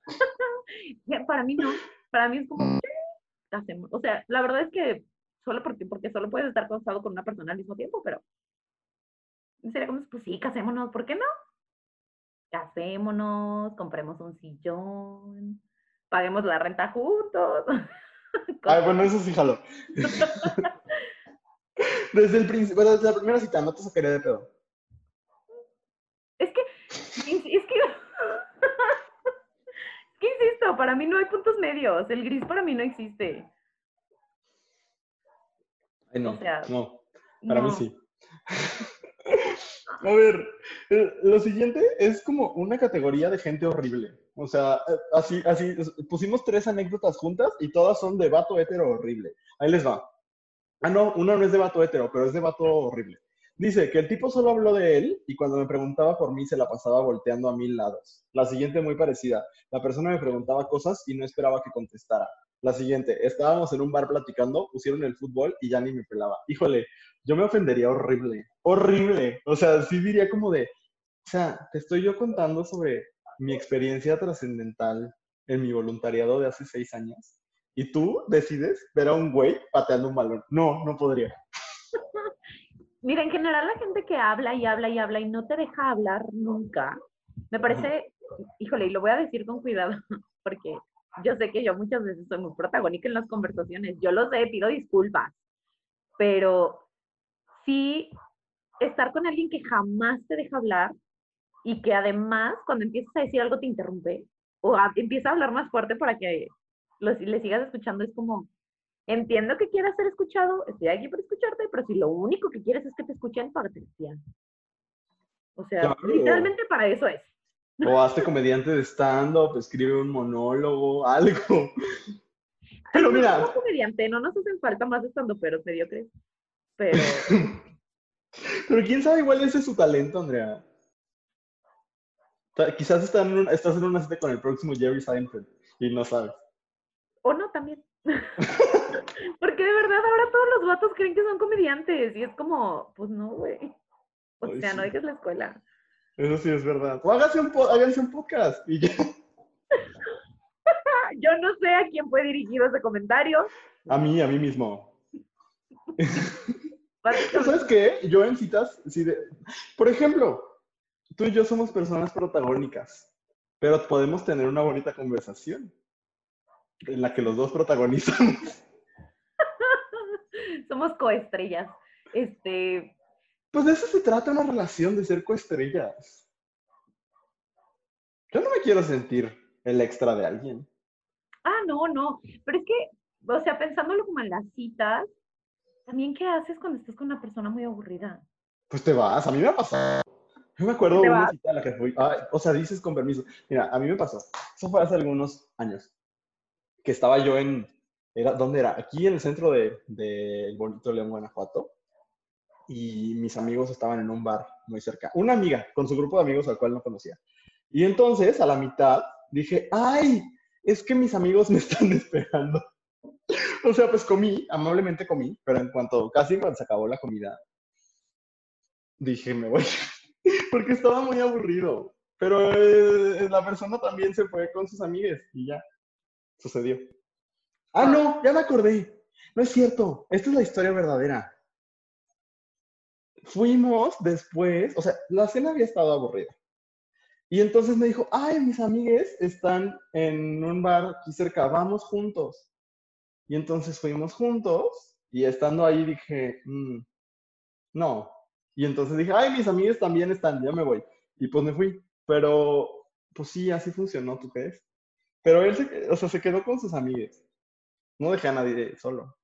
*laughs* Para mí no. Para mí es como, ¿qué hacemos? O sea, la verdad es que solo porque, porque solo puedes estar casado con una persona al mismo tiempo, pero sería como, pues sí, casémonos, ¿por qué no? Casémonos, compremos un sillón, paguemos la renta juntos. *laughs* Ay, bueno, eso sí jalo. *laughs* Desde el principio, desde la primera cita, no te sacaría de pedo. Es que, es que, *laughs* es que insisto, para mí no hay puntos medios, el gris para mí no existe. Ay, no, O sea, no. Para mí No. sí. A ver, eh, lo siguiente es como una categoría de gente horrible. O sea, eh, así, así, pusimos tres anécdotas juntas y todas son de vato hétero horrible. Ahí les va. Ah, no, una no es de vato hétero, pero es de vato horrible. Dice que el tipo solo habló de él y cuando me preguntaba por mí se la pasaba volteando a mil lados. La siguiente muy parecida. La persona me preguntaba cosas y no esperaba que contestara. La siguiente, estábamos en un bar platicando, pusieron el fútbol y ya ni me pelaba. Híjole, yo me ofendería horrible, horrible. O sea, sí diría como de, o sea, te estoy yo contando sobre mi experiencia trascendental en mi voluntariado de hace seis años. Y tú decides ver a un güey pateando un balón. No, no podría. *laughs* Mira, en general la gente que habla y habla y habla y no te deja hablar nunca, me parece, híjole, y lo voy a decir con cuidado, *laughs* porque yo sé que yo muchas veces soy muy protagónica en las conversaciones, yo lo sé, pido disculpas, pero sí estar con alguien que jamás te deja hablar y que además cuando empiezas a decir algo te interrumpe o a- empieza a hablar más fuerte para que lo- le sigas escuchando, es como, entiendo que quieras ser escuchado, estoy aquí para escucharte, pero si lo único que quieres es que te escuchen, págate cristiano. O sea, Claro. literalmente para eso es. O hazte comediante de stand-up, escribe un monólogo, *laughs* algo. Pero mira, Como comediante, no nos hacen falta más estando pero mediocres. Pero *laughs* pero quién sabe, igual ese es su talento, Andrea. Quizás está en un- estás en una cita con el próximo Jerry Seinfeld y no sabes. O no también. *laughs* Porque de verdad ahora todos los vatos creen que son comediantes y es como, pues no, güey. O Ay, sea, no dejes la escuela. Eso sí es verdad. O hágase un, po- háganse un podcast y ya. *laughs* Yo no sé a quién fue dirigido ese comentario. A mí, a mí mismo. *laughs* ¿Sabes qué? Yo en citas, sí de... por ejemplo, tú y yo somos personas protagónicas, pero podemos tener una bonita conversación en la que los dos protagonizamos. *laughs* Somos coestrellas. Este, Pues de eso se trata una relación de ser coestrellas. Yo no me quiero sentir el extra de alguien. ah, no, no. Pero es que, o sea, pensándolo como en las citas, también qué haces cuando estás con una persona muy aburrida. Pues te vas, a mí me ha pasado. Yo me acuerdo ¿Te de una vas? cita a la que fui. ay, o sea, dices con permiso. Mira, a mí me pasó. Eso fue hace algunos años. Que estaba yo en. Era, ¿Dónde era? Aquí en el centro de, el bonito León, Guanajuato. Y mis amigos estaban en un bar muy cerca. Una amiga con su grupo de amigos al cual no conocía. Y entonces, a la mitad, dije: ¡Ay! Es que mis amigos me están *laughs* esperando. O sea, pues comí, amablemente comí, pero en cuanto, casi cuando se acabó la comida, dije, me voy, *laughs* porque estaba muy aburrido. Pero eh, la persona también se fue con sus amigues y ya, sucedió. Ah, no, ya me acordé. No es cierto, esta es la historia verdadera. Fuimos después, o sea, la cena había estado aburrida. Y entonces me dijo, ay, mis amigues están en un bar aquí cerca, vamos juntos. Y entonces fuimos juntos y estando ahí dije, "Mm, no. Y entonces dije, ay, mis amigos también están, ya me voy. Y pues me fui. Pero, pues sí, así funcionó, ¿tú crees? Pero él, se, o sea, se quedó con sus amigos. No dejé a nadie solo.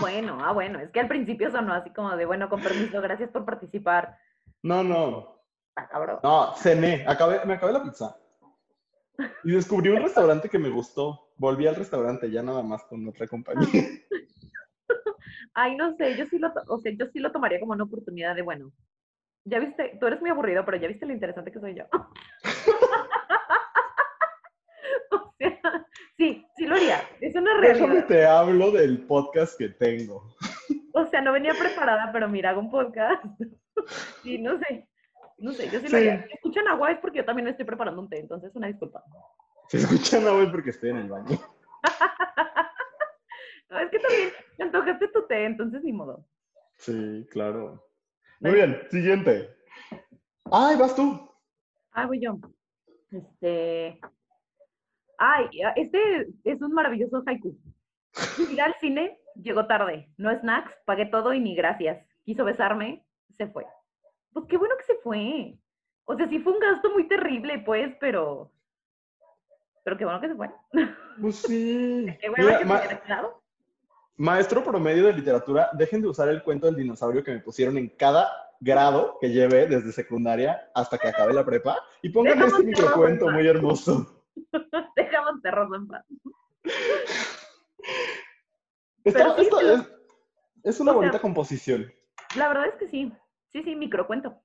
Bueno, ah, bueno, es que al principio sonó así como de, bueno, con permiso, gracias por participar. No, no, Ah, cabrón. no, cené, acabé, me acabé la pizza. Y descubrí un restaurante que me gustó. Volví al restaurante ya nada más con otra compañía. *laughs* Ay, no sé, yo sí lo, o sea, yo sí lo tomaría como una oportunidad de, bueno, ya viste, tú eres muy aburrido, pero ya viste lo interesante que soy yo. *laughs* o sea, sí, sí lo haría, es una Déjame realidad. te hablo del podcast que tengo. *laughs* O sea, no venía preparada, pero mira, hago un podcast. *laughs* sí, no sé, no sé, yo sí, Sí. lo haría. Si escuchan agua es porque yo también estoy preparando un té, entonces una disculpa. Se escuchan hoy porque estoy en el baño. *laughs* No, es que también me antojaste tu té, entonces ni modo. Sí, claro. Muy bien, siguiente. Ay, vas tú. Ah, voy yo. Este. Ay, este es un maravilloso haiku. Ir al cine, llegó tarde. No snacks, pagué todo y ni gracias. Quiso besarme, se fue. Pues qué bueno que se fue. O sea, sí fue un gasto muy terrible, pues, pero. Pero qué bueno que se fue. Pues sí. *laughs* Qué bueno Mira, que ma- maestro promedio de literatura, dejen de usar el cuento del dinosaurio que me pusieron en cada grado que llevé desde secundaria hasta que acabé la prepa y pongan este microcuento muy hermoso. *laughs* Dejamos Monterroso en paz. Está- sí, está- es, es una sea- bonita composición. La verdad es que sí. Sí, sí, microcuento.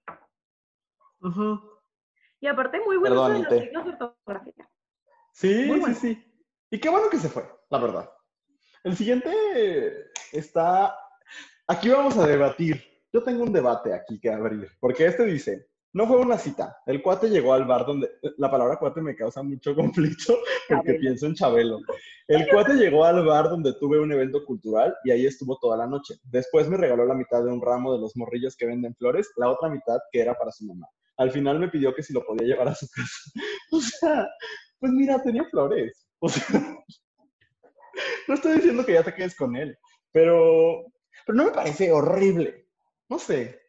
Ujú. Y aparte, muy bueno Perdón, eso de los Ite. signos de ortografía. Sí, Muy sí, bueno. sí. Y qué bueno que se fue, la verdad. El siguiente está. Aquí vamos a debatir. Yo tengo un debate aquí que abrir, porque este dice: No fue una cita. El cuate llegó al bar donde. La palabra cuate me causa mucho *laughs* conflicto porque Chabelo. pienso en Chabelo. El cuate llegó al bar donde tuve un evento cultural y ahí estuvo toda la noche. Después me regaló la mitad de un ramo de los morrillos que venden flores, la otra mitad que era para su mamá. Al final me pidió que si lo podía llevar a su casa. *laughs* O sea, pues mira, tenía flores. O sea, *laughs* no estoy diciendo que ya te quedes con él, pero, pero no me parece horrible. No sé.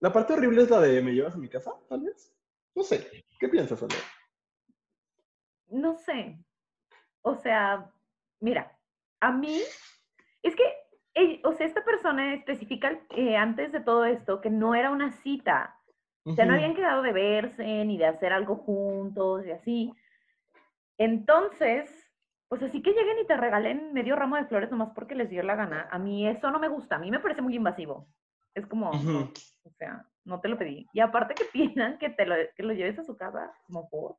La parte horrible es la de ¿me llevas a mi casa? Tal vez. No sé. ¿Qué piensas, Andrea? No sé. O sea, mira, a mí, es que, o sea, esta persona especifica eh, antes de todo esto que no era una cita. O sea, no habían quedado de verse ni de hacer algo juntos y así. Entonces, pues así que lleguen y te regalen medio ramo de flores nomás porque les dio la gana. A mí eso no me gusta, a mí me parece muy invasivo. Es como, o sea, no te lo pedí. Y aparte que *laughs* pidan que te lo, que lo lleves a su casa, como por.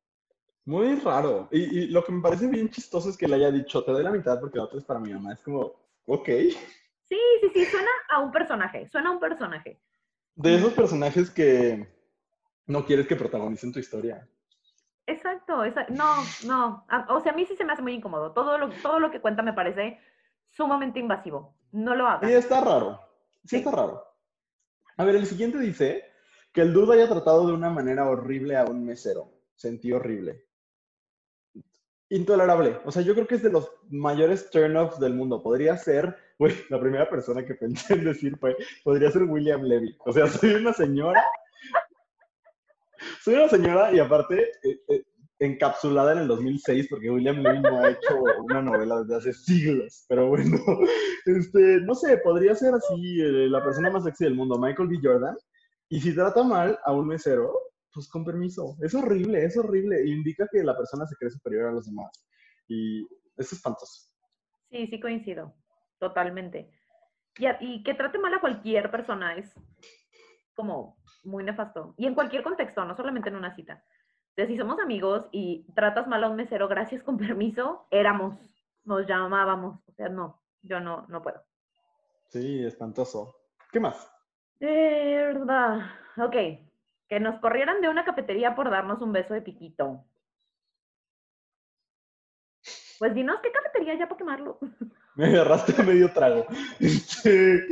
Muy raro. Y, lo que me parece bien chistoso es que le haya dicho, te doy la mitad porque la otra es para mi mamá. Es como, ok. Sí, sí, sí, suena a un personaje, suena a un personaje. De esos personajes que no quieres que protagonicen tu historia. Exacto, no, no. O sea, a mí sí se me hace muy incómodo. Todo lo, todo lo que cuenta me parece sumamente invasivo. No lo hagas. Sí, está raro. sí, está raro. A ver, el siguiente dice que el dude haya tratado de una manera horrible a un mesero. Sentí horrible intolerable. O sea, yo creo que es de los mayores turn-offs del mundo. Podría ser, güey, la primera persona que pensé en decir fue, podría ser William Levy. O sea, soy una señora. Soy una señora y aparte eh, eh, encapsulada en el 2006 porque William Levy no ha hecho una novela desde hace siglos. Pero bueno, *laughs* este, no sé, podría ser así eh, la persona más sexy del mundo, Michael B. Jordan. Y si trata mal a un mesero, pues con permiso. Es horrible, es horrible. Indica que la persona se cree superior a los demás. Y es espantoso. Sí, sí coincido. Totalmente. Y, y que trate mal a cualquier persona es como muy nefasto. Y en cualquier contexto, no solamente en una cita. De si somos amigos y tratas mal a un mesero, gracias con permiso, éramos, nos llamábamos. O sea, no, yo no, no puedo. Sí, espantoso. ¿Qué más? De verdad. Ok, que nos corrieran de una cafetería por darnos un beso de piquito. Pues dinos qué cafetería ya para quemarlo. *laughs* Me agarraste a medio trago. Este,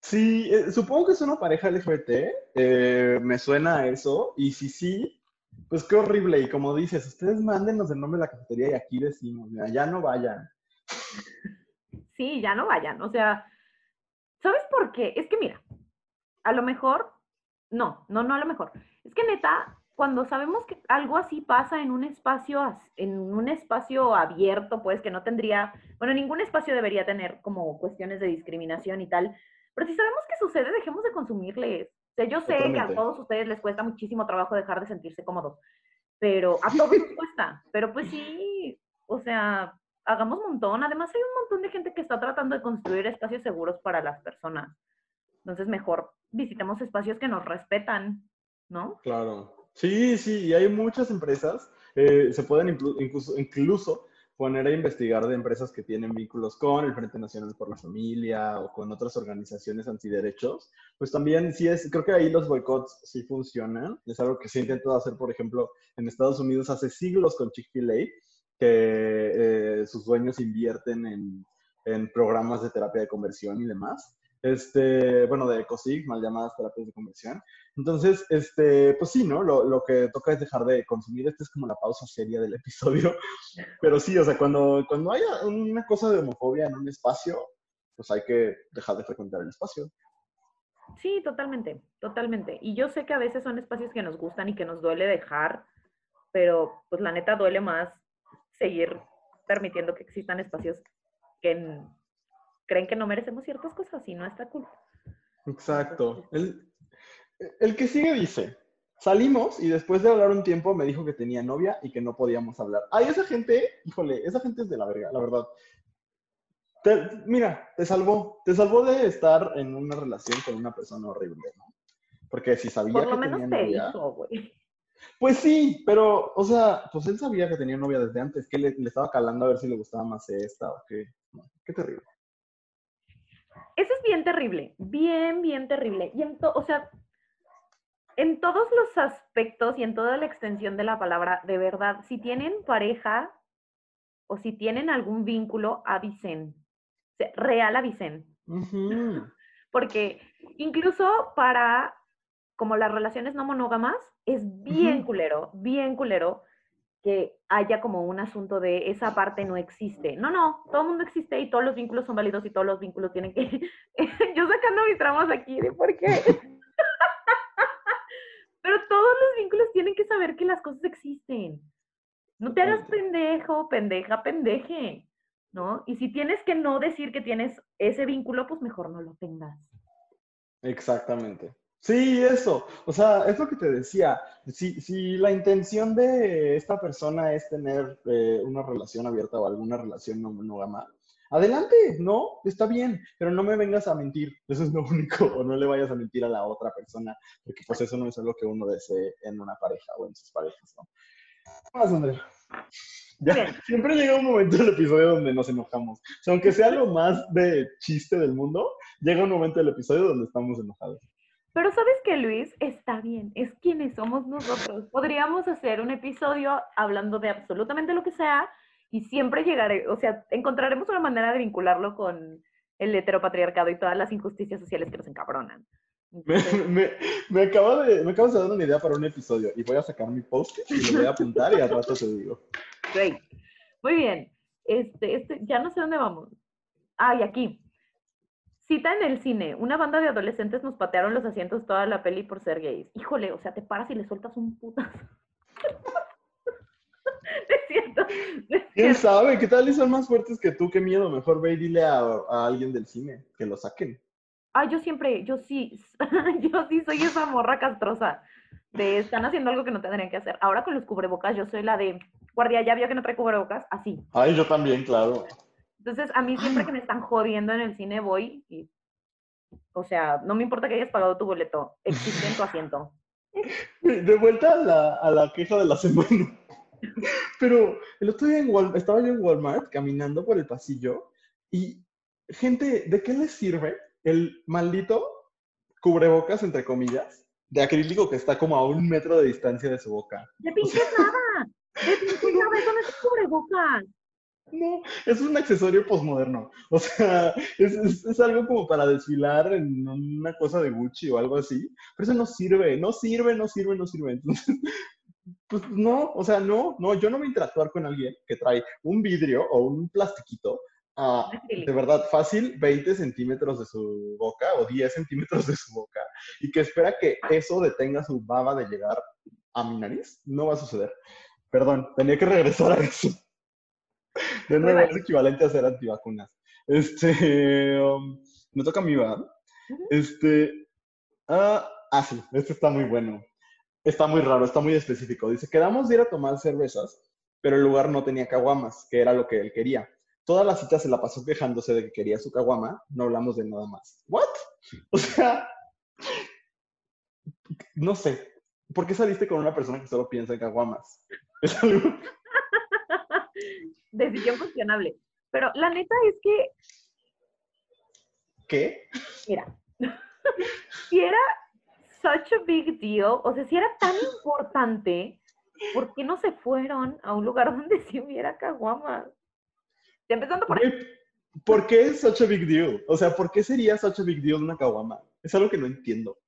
sí, eh, supongo que es una pareja LGBT. Eh, me suena a eso. Y si sí, pues qué horrible. Y como dices, ustedes mándenos el nombre de la cafetería y aquí decimos, ya no vayan. Sí, ya no vayan. O sea, ¿sabes por qué? Es que mira, a lo mejor no, no, no a lo mejor. Es que neta, cuando sabemos que algo así pasa en un espacio, en un espacio abierto, pues que no tendría, bueno, ningún espacio debería tener como cuestiones de discriminación y tal, pero si sabemos que sucede, dejemos de consumirles. Sea, yo sé que a todos ustedes les cuesta muchísimo trabajo dejar de sentirse cómodos, pero a todos les cuesta, pero pues sí, o sea, hagamos un montón. Además, hay un montón de gente que está tratando de construir espacios seguros para las personas. Entonces, mejor visitemos espacios que nos respetan, ¿no? Claro. Sí, sí, y hay muchas empresas, eh, se pueden incluso, incluso poner a investigar de empresas que tienen vínculos con el Frente Nacional por la Familia o con otras organizaciones antiderechos, pues también sí es, creo que ahí los boicots sí funcionan. Es algo que se intentó hacer, por ejemplo, en Estados Unidos hace siglos con Chick-fil-A, que eh, sus dueños invierten en, en programas de terapia de conversión y demás este, bueno, de COSIG, mal llamadas terapias de conversión. Entonces, este, pues sí, ¿no? Lo, lo, que toca es dejar de consumir. Esta es como la pausa seria del *laughs* episodio. Pero sí, o sea, cuando, cuando haya una cosa de homofobia en un espacio, pues hay que dejar de frecuentar el espacio. Sí, totalmente, totalmente. Y yo sé que a veces son espacios que nos gustan y que nos duele dejar, pero pues la neta duele más seguir permitiendo que existan espacios que creen que no merecemos ciertas cosas y no está cool. Exacto. El, el que sigue dice, salimos y después de hablar un tiempo me dijo que tenía novia y que no podíamos hablar. Ay, esa gente, híjole, esa gente es de la verga, la verdad. mira, te salvó, te salvó de estar en una relación con una persona horrible, ¿no? Porque si sabía Por lo que menos tenía te novia, hizo, güey. Pues sí, pero, o sea, pues él sabía que tenía novia desde antes, que le, le estaba calando a ver si le gustaba más esta o qué. qué terrible. Eso es bien terrible, bien, bien terrible. Y en o sea, en todos los aspectos y en toda la extensión de la palabra, de verdad, si tienen pareja o si tienen algún vínculo, avisen. real avisen. *laughs* Porque incluso para como las relaciones no monógamas, es bien culero, bien culero que haya como un asunto de esa parte no existe. No, no, todo el mundo existe y todos los vínculos son válidos y todos los vínculos tienen que... *laughs* Yo sacando mis tramos aquí de por qué. *laughs* Pero todos los vínculos tienen que saber que las cosas existen. No te hagas pendejo, pendeja, pendeje. ¿no? Y si tienes que no decir que tienes ese vínculo, pues mejor no lo tengas. Exactamente. Sí, eso. O sea, es lo que te decía. Si, si la intención de esta persona es tener eh, una relación abierta o alguna relación no monógama, adelante, no, está bien, pero no me vengas a mentir. Eso es lo *laughs* único. O no le vayas a mentir a la otra persona, porque pues eso no es algo que uno desee en una pareja o en sus parejas, ¿no? Más, Andrea. Ya, siempre llega un momento del episodio donde nos enojamos. O sea, aunque sea lo más de chiste del mundo, llega un momento del episodio donde estamos enojados. Pero sabes que Luis está bien, es quienes somos nosotros. Podríamos hacer un episodio hablando de absolutamente lo que sea y siempre llegaré, o sea, encontraremos una manera de vincularlo con el heteropatriarcado y todas las injusticias sociales que nos encabronan. *laughs* Me, me, acabo de, me acabas de dar una idea para un episodio y voy a sacar mi post y lo voy a apuntar y al rato te digo. Great. Muy bien. Este, este, ya no sé dónde vamos. Ah, y aquí. Cita en el cine. Una banda de adolescentes nos patearon los asientos toda la peli por ser gays. Híjole, o sea, te paras y le sueltas un putas. *laughs* es cierto. ¿Quién sabe? ¿Qué tal y son más fuertes que tú? Qué miedo. Mejor ve y dile a, a alguien del cine que lo saquen. Ah, yo siempre, yo sí, *laughs* yo sí soy esa morra castrosa de están haciendo algo que no tendrían que hacer. Ahora con los cubrebocas, yo soy la de guardia, ya vio que no trae cubrebocas, así. Ay, yo también, claro. Entonces, a mí siempre que me están jodiendo en el cine voy y, o sea, no me importa que hayas pagado tu boleto, existe en tu asiento. *laughs* De vuelta a la, a la queja de la semana. *laughs* Pero el otro día en Walmart, estaba yo en Walmart caminando por el pasillo y, gente, ¿de qué les sirve el maldito cubrebocas, entre comillas, de acrílico que está como a un metro de distancia de su boca. ¡De pinche nada! ¡De pinche *laughs* nada! Eso no es cubrebocas. No, es un accesorio posmoderno. O sea, es, es, algo como para desfilar en una cosa de Gucci o algo así. Pero eso no sirve, no sirve, no sirve, no sirve. Entonces, *laughs* pues no, o sea, no, no, yo no voy a interactuar con alguien que trae un vidrio o un plastiquito de verdad fácil 20 centímetros de su boca o 10 centímetros de su boca y que espera que eso detenga su baba de llegar a mi nariz, no va a suceder. Perdón, tenía que regresar a eso. De nuevo, es equivalente a ser antivacunas. Este, um, me toca a mí, ¿verdad? Este, ah, ah, sí, este está muy bueno. Está muy raro, está muy específico. Dice, quedamos de ir a tomar cervezas, pero el lugar no tenía caguamas, que era lo que él quería. Toda la cita se la pasó quejándose de que quería su caguama, no hablamos de nada más. ¿What? O sea, no sé. ¿Por qué saliste con una persona que solo piensa en caguamas? *laughs* Es algo... Decisión cuestionable. Pero la neta es que... ¿Qué? Mira, si era such a big deal, o sea, si era tan importante, ¿por qué no se fueron a un lugar donde sí hubiera caguamas? empezando por ahí. ¿Por qué es such a big deal? O sea, ¿por qué sería such a big deal una caguama? Es algo que no entiendo.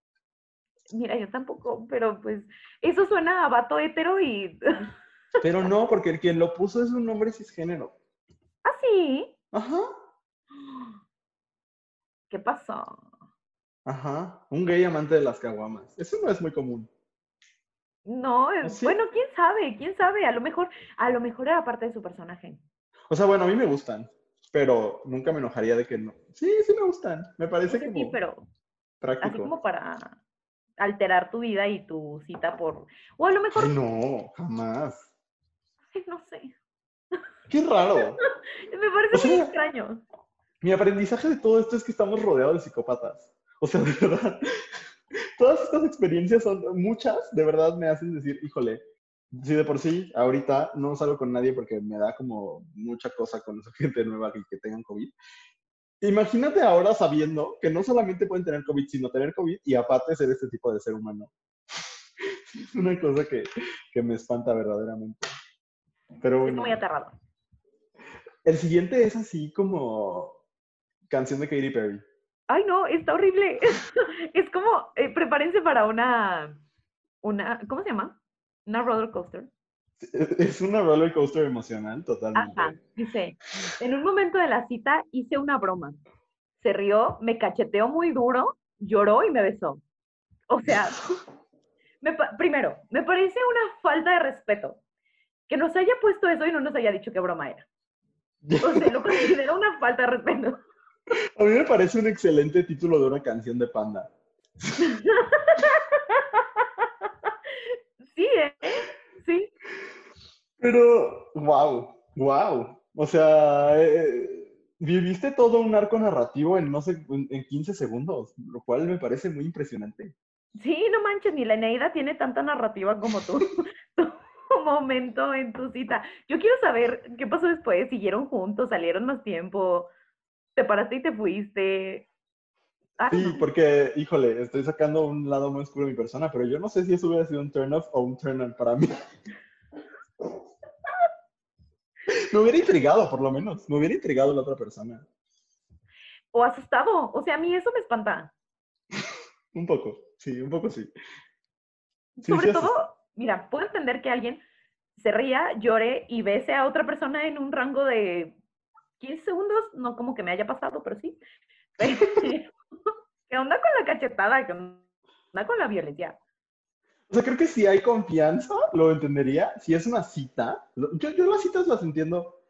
Mira, yo tampoco, pero pues eso suena a vato hetero y... *laughs* Pero no, porque el quien lo puso es un hombre cisgénero. ¿Ah, sí? Ajá. ¿Qué pasó? Ajá, un gay amante de las caguamas. Eso no es muy común. No, bueno, quién sabe, quién sabe, a lo mejor, a lo mejor era parte de su personaje. O sea, bueno, a mí me gustan, pero nunca me enojaría de que no. Sí, sí me gustan. Me parece como sí, pero práctico. Así como para alterar tu vida y tu cita por... O a lo mejor... no, jamás. *laughs* Ay, no sé. Qué raro. *laughs* me parece muy extraño. Mi aprendizaje de todo esto es que estamos rodeados de psicópatas. O sea, *laughs* de verdad, todas estas experiencias son muchas, de verdad me hacen decir, híjole, Sí, de por sí, ahorita no salgo con nadie porque me da como mucha cosa con esa gente nueva que, que tengan COVID. Imagínate ahora sabiendo que no solamente pueden tener COVID, sino tener COVID y aparte ser este tipo de ser humano. es una cosa que, que, me espanta verdaderamente. Pero bueno. Muy aterrado. El siguiente es así como canción de Katy Perry. Ay, no, está horrible. *laughs* es como, eh, prepárense para una, una, ¿cómo se llama? Una roller coaster. Es una roller coaster emocional, totalmente. Ajá, dice, en un momento de la cita hice una broma. Se rió, me cacheteó muy duro, lloró y me besó. O sea, *laughs* primero, me parece una falta de respeto que nos haya puesto eso y no nos haya dicho qué broma era. O sea, lo considero una falta de respeto. A mí me parece un excelente título de una canción de Panda. Sí, ¿eh? Sí. Pero, wow, wow. O sea, eh, viviste todo un arco narrativo en, no sé, en, en 15 segundos, lo cual me parece muy impresionante. Sí, no manches, ni la Eneida tiene tanta narrativa como tú. *laughs* *laughs* momento en tu cita. Yo quiero saber qué pasó después. ¿Siguieron juntos? ¿Salieron más tiempo? ¿Te paraste y te fuiste? Ah, Sí, porque, híjole, estoy sacando un lado muy oscuro de mi persona, pero yo no sé si eso hubiera sido un turn off o un turn on para mí. *laughs* Me hubiera intrigado, por lo menos. Me hubiera intrigado la otra persona. O asustado. O sea, a mí eso me espanta. *laughs* Un poco, sí, un poco sí. Sí, Sobre sí todo, mira, puedo entender que alguien se ría, llore y bese a otra persona en un rango de 15 segundos. No como que me haya pasado, pero sí. *laughs* ¿Qué onda con la cachetada? ¿Qué onda con la violencia? O sea, creo que si hay confianza, lo entendería. Si es una cita, yo, yo las citas las entiendo.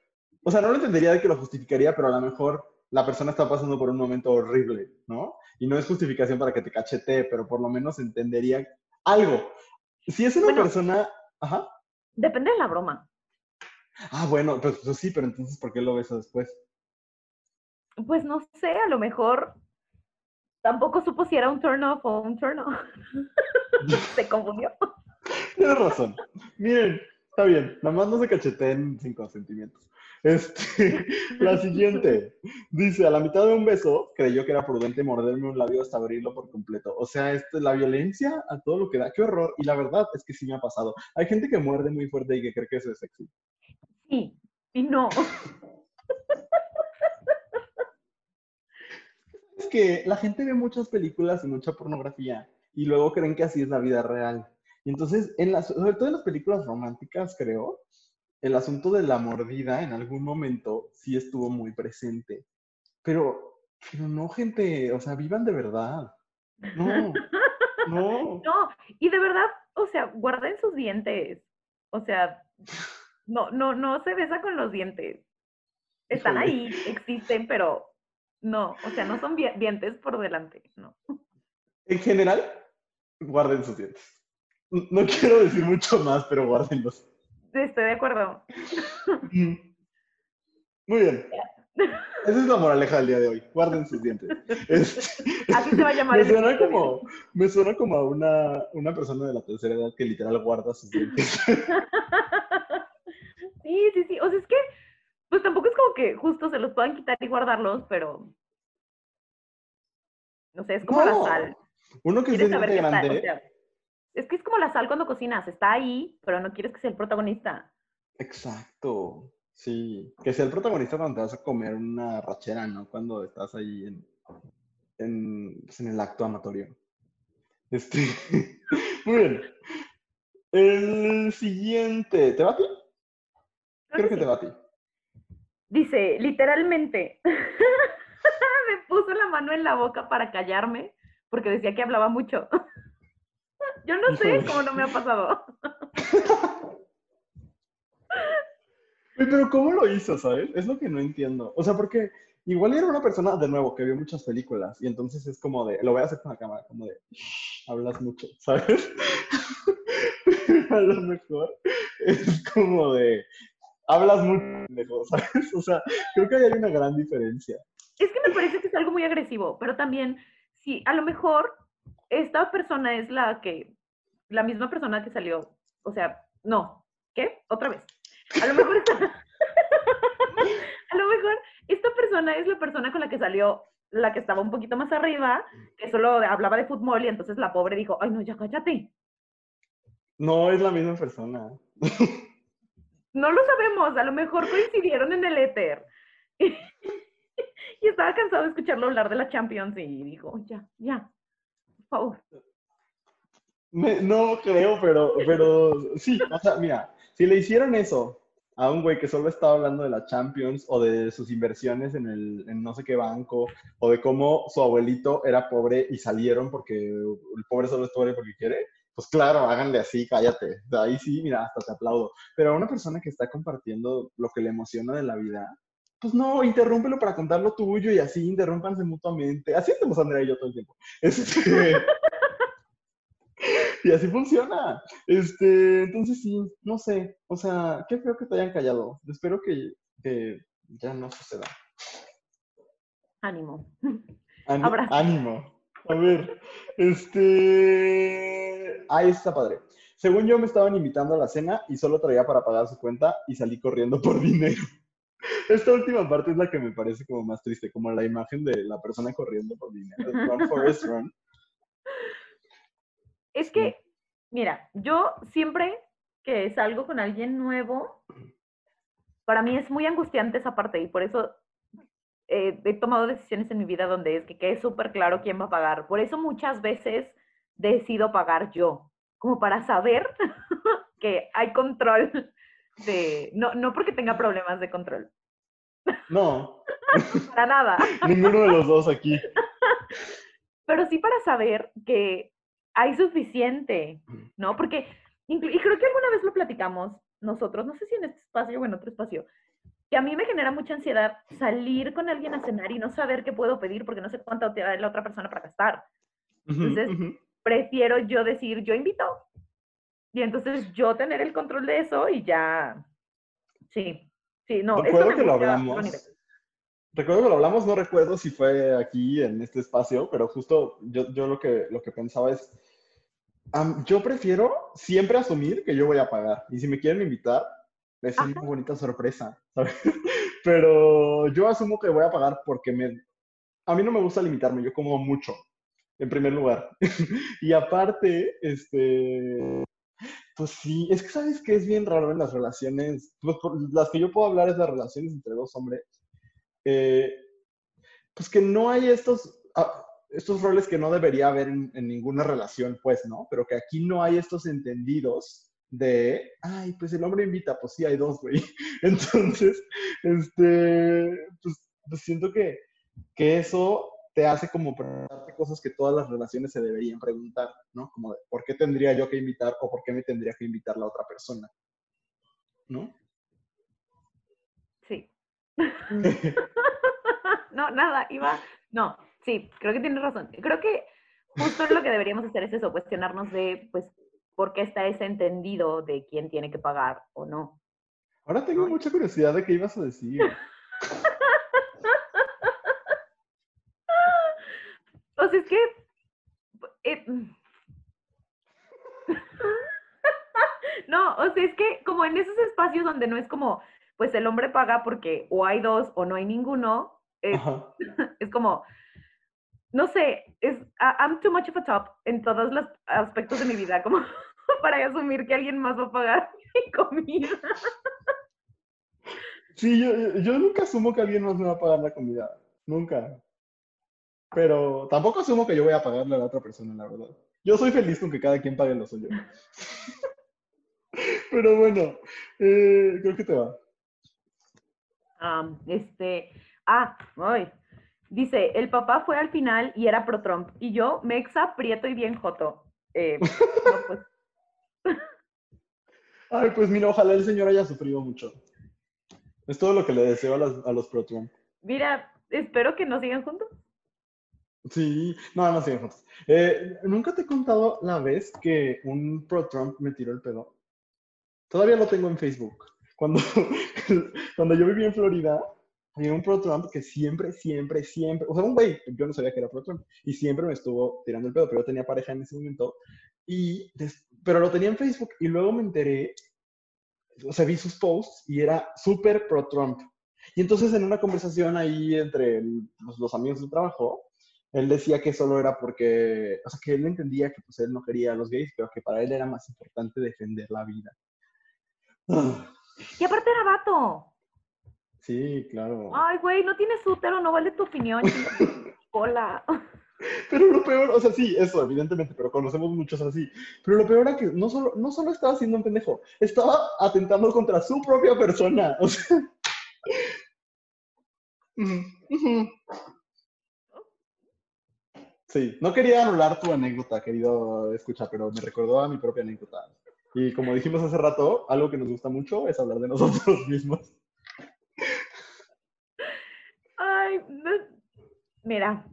O sea, no lo entendería de que lo justificaría, pero a lo mejor la persona está pasando por un momento horrible, ¿no? Y no es justificación para que te cachetee, pero por lo menos entendería algo. Si es una Bueno. persona... Ajá. Depende de la broma. Ah, bueno, pues, pues sí, pero entonces, ¿por qué lo ves después? Pues no sé, a lo mejor tampoco supo si era un turn off o un turn on. *laughs* Se confundió. Tienes razón. Miren, está bien. Nada más no se cacheteen sin consentimientos. Este, *laughs* la siguiente. Dice, a la mitad de un beso, creyó que era prudente morderme un labio hasta abrirlo por completo. O sea, esto, la violencia a todo lo que da. Qué horror. Y la verdad es que sí me ha pasado. Hay gente que muerde muy fuerte y que cree que eso es sexy. Sí, y no. *laughs* Es que la gente ve muchas películas y mucha pornografía y luego creen que así es la vida real. Y entonces, en las, sobre todo en las películas románticas, creo, el asunto de la mordida en algún momento sí estuvo muy presente. Pero, pero no, gente, o sea, vivan de verdad. No, *laughs* no. No, y de verdad, o sea, guarden sus dientes. O sea, no, no, no se besa con los dientes. Están Híjole. ahí, existen, pero no, o sea, no son dientes por delante, no. En general, guarden sus dientes. No no quiero decir mucho más, pero guárdenlos. Estoy de acuerdo. Muy bien. Esa es la moraleja del día de hoy. Guarden sus dientes. Este, *laughs* Así se va a llamar me suena como, me suena como a una, una persona de la tercera edad que literal guarda sus dientes. *laughs* Sí, sí, sí. O sea, es que, pues tampoco es como que justo se los puedan quitar y guardarlos, pero. No sé, es como No, la sal. Uno que es de grande. O sea, es que es como la sal cuando cocinas. Está ahí, pero no quieres que sea el protagonista. Exacto. Sí. Que sea el protagonista cuando te vas a comer una rachera, ¿no? Cuando estás ahí en, en, pues, en el acto amatorio. Este. *laughs* Muy bien. El siguiente. ¿Te va a ti? Creo que sí. te va a ti. Dice, literalmente, *laughs* me puso la mano en la boca para callarme porque decía que hablaba mucho. *laughs* Yo no sé cómo no me ha pasado. *laughs* Pero ¿cómo lo hizo, sabes? Es lo que no entiendo. O sea, porque igual era una persona, de nuevo, que vio muchas películas y entonces es como de, lo voy a hacer con la cámara, como de, "Shh, hablas mucho, *laughs* ¿sabes? a lo mejor es como de, hablas mucho, pendejo", *laughs* ¿sabes? O sea, creo que ahí hay una gran diferencia. Es que me parece que es algo muy agresivo, pero también, sí, a lo mejor esta persona es la que, la misma persona que salió, o sea, no, ¿qué? Otra vez. A lo mejor esta, *laughs* a lo mejor esta persona es la persona con la que salió, la que estaba un poquito más arriba, que solo hablaba de fútbol y entonces la pobre dijo, ay no, ya cállate. No es la misma persona. *laughs* No lo sabemos, a lo mejor coincidieron en el éter. *laughs* Y estaba cansado de escucharlo hablar de la Champions y dijo, ya, ya, por favor. Me- no creo, pero, pero sí, o sea, mira, si le hicieron eso a un güey que solo estaba hablando de la Champions o de sus inversiones en el no sé qué banco o de cómo su abuelito era pobre y salieron porque el pobre solo es pobre porque quiere, pues claro, háganle así, cállate. Ahí sí, mira, hasta te aplaudo. Pero a una persona que está compartiendo lo que le emociona de la vida, pues no, interrúmpelo para contar lo tuyo y así interrúmpanse mutuamente. Así hacemos Andrea y yo todo el tiempo. Este, *laughs* y así funciona. Este, entonces sí, no sé. O sea, qué feo que te hayan callado. Espero que, ya no suceda. Ánimo. Ánimo. A ver, este. Ahí está padre. Según yo me estaban invitando a la cena y solo traía para pagar su cuenta y salí corriendo por *laughs* dinero. Esta última parte es la que me parece como más triste, como la imagen de la persona corriendo por dinero. Run, Forest, run. Es que, mira, yo siempre que salgo con alguien nuevo, para mí es muy angustiante esa parte y por eso eh, he tomado decisiones en mi vida donde es que quede súper claro quién va a pagar. Por eso muchas veces decido pagar yo, como para saber *laughs* que hay control de, no, no porque tenga problemas de control. No. *laughs* para nada. *laughs* Ninguno de los dos aquí. Pero sí para saber que hay suficiente, ¿no? Porque, y creo que alguna vez lo platicamos nosotros, no sé si en este espacio o en otro espacio, que a mí me genera mucha ansiedad salir con alguien a cenar y no saber qué puedo pedir porque no sé cuánto te da la otra persona para gastar. Entonces, prefiero yo decir, yo invito. Y entonces yo tener el control de eso y ya. Sí, sí, no. Recuerdo que lo hablamos. Recuerdo que lo hablamos, no recuerdo si fue aquí en este espacio, pero justo yo, yo lo, que, lo que pensaba es, yo prefiero siempre asumir que yo voy a pagar. Y si me quieren invitar, es una bonita sorpresa, ¿sabes? *laughs* Pero yo asumo que voy a pagar porque me... A mí no me gusta limitarme, yo como mucho, en primer lugar. *laughs* y aparte, este... Pues sí, es que sabes que es bien raro en las relaciones, pues las que yo puedo hablar es las relaciones entre dos hombres, eh, pues que no hay estos, ah, estos roles que no debería haber en, en, ninguna relación, pues, ¿no? Pero que aquí no hay estos entendidos de, ay, pues el hombre invita, pues sí, hay dos, güey. *laughs* Entonces, este, pues, pues, siento que, que eso te hace como preguntarte cosas que todas las relaciones se deberían preguntar, ¿no? Como de, ¿por qué tendría yo que invitar o por qué me tendría que invitar la otra persona? ¿No? Sí. *laughs* *laughs* no, nada, iba, no, sí, creo que tienes razón. Creo que justo lo que deberíamos hacer es eso, cuestionarnos de, pues, porque está ese entendido de quién tiene que pagar o no. Ahora tengo mucha curiosidad de qué ibas a decir. *laughs* o sea, es que... Eh, *laughs* no, o sea, es que como en esos espacios donde no es como, pues el hombre paga porque o hay dos o no hay ninguno, es, *laughs* es como, no sé, es, I'm too much of a top en todos los aspectos de mi vida, como *laughs* para asumir que alguien más va a pagar *laughs* mi comida. Sí, yo, nunca asumo que alguien más me va a pagar la comida. Nunca. Pero tampoco asumo que yo voy a pagarle a la otra persona, la verdad. Yo soy feliz con que cada quien pague lo suyo. *laughs* Pero bueno, eh, creo que te va. este, ah, ay. Dice, el papá fue al final y era pro Trump. Y yo, mexa, prieto y bien joto. Eh, *laughs* no, pues, *laughs* Ay, pues mira, ojalá el señor haya sufrido mucho. Es todo lo que le deseo a, los pro Trump. Mira, espero que no sigan juntos. Sí, no, no siguen juntos. Eh, Nunca te he contado la vez que un pro Trump me tiró el pedo. Todavía lo tengo en Facebook. Cuando, *laughs* cuando yo viví en Florida, había un pro Trump que siempre, siempre, siempre, o sea, un güey, yo no sabía que era pro Trump, y siempre me estuvo tirando el pedo, pero yo tenía pareja en ese momento, y pero lo tenía en Facebook y luego me enteré, o sea, vi sus posts y era súper pro Trump. Y entonces en una conversación ahí entre pues, los, amigos del trabajo, él decía que solo era porque, o sea, que él entendía que pues él no quería a los gays, pero que para él era más importante defender la vida. Y aparte era vato. Sí, claro. Ay, güey, no tienes útero, no vale tu opinión. *laughs* Hola. Pero lo peor, o sea, sí, eso, evidentemente, pero conocemos muchos así. Pero lo peor era que no solo, no solo estaba siendo un pendejo, estaba atentando contra su propia persona. O sea. Sí, no quería anular tu anécdota, querido escucha, pero me recordó a mi propia anécdota. Y como dijimos hace rato, algo que nos gusta mucho es hablar de nosotros *laughs* mismos. Mira,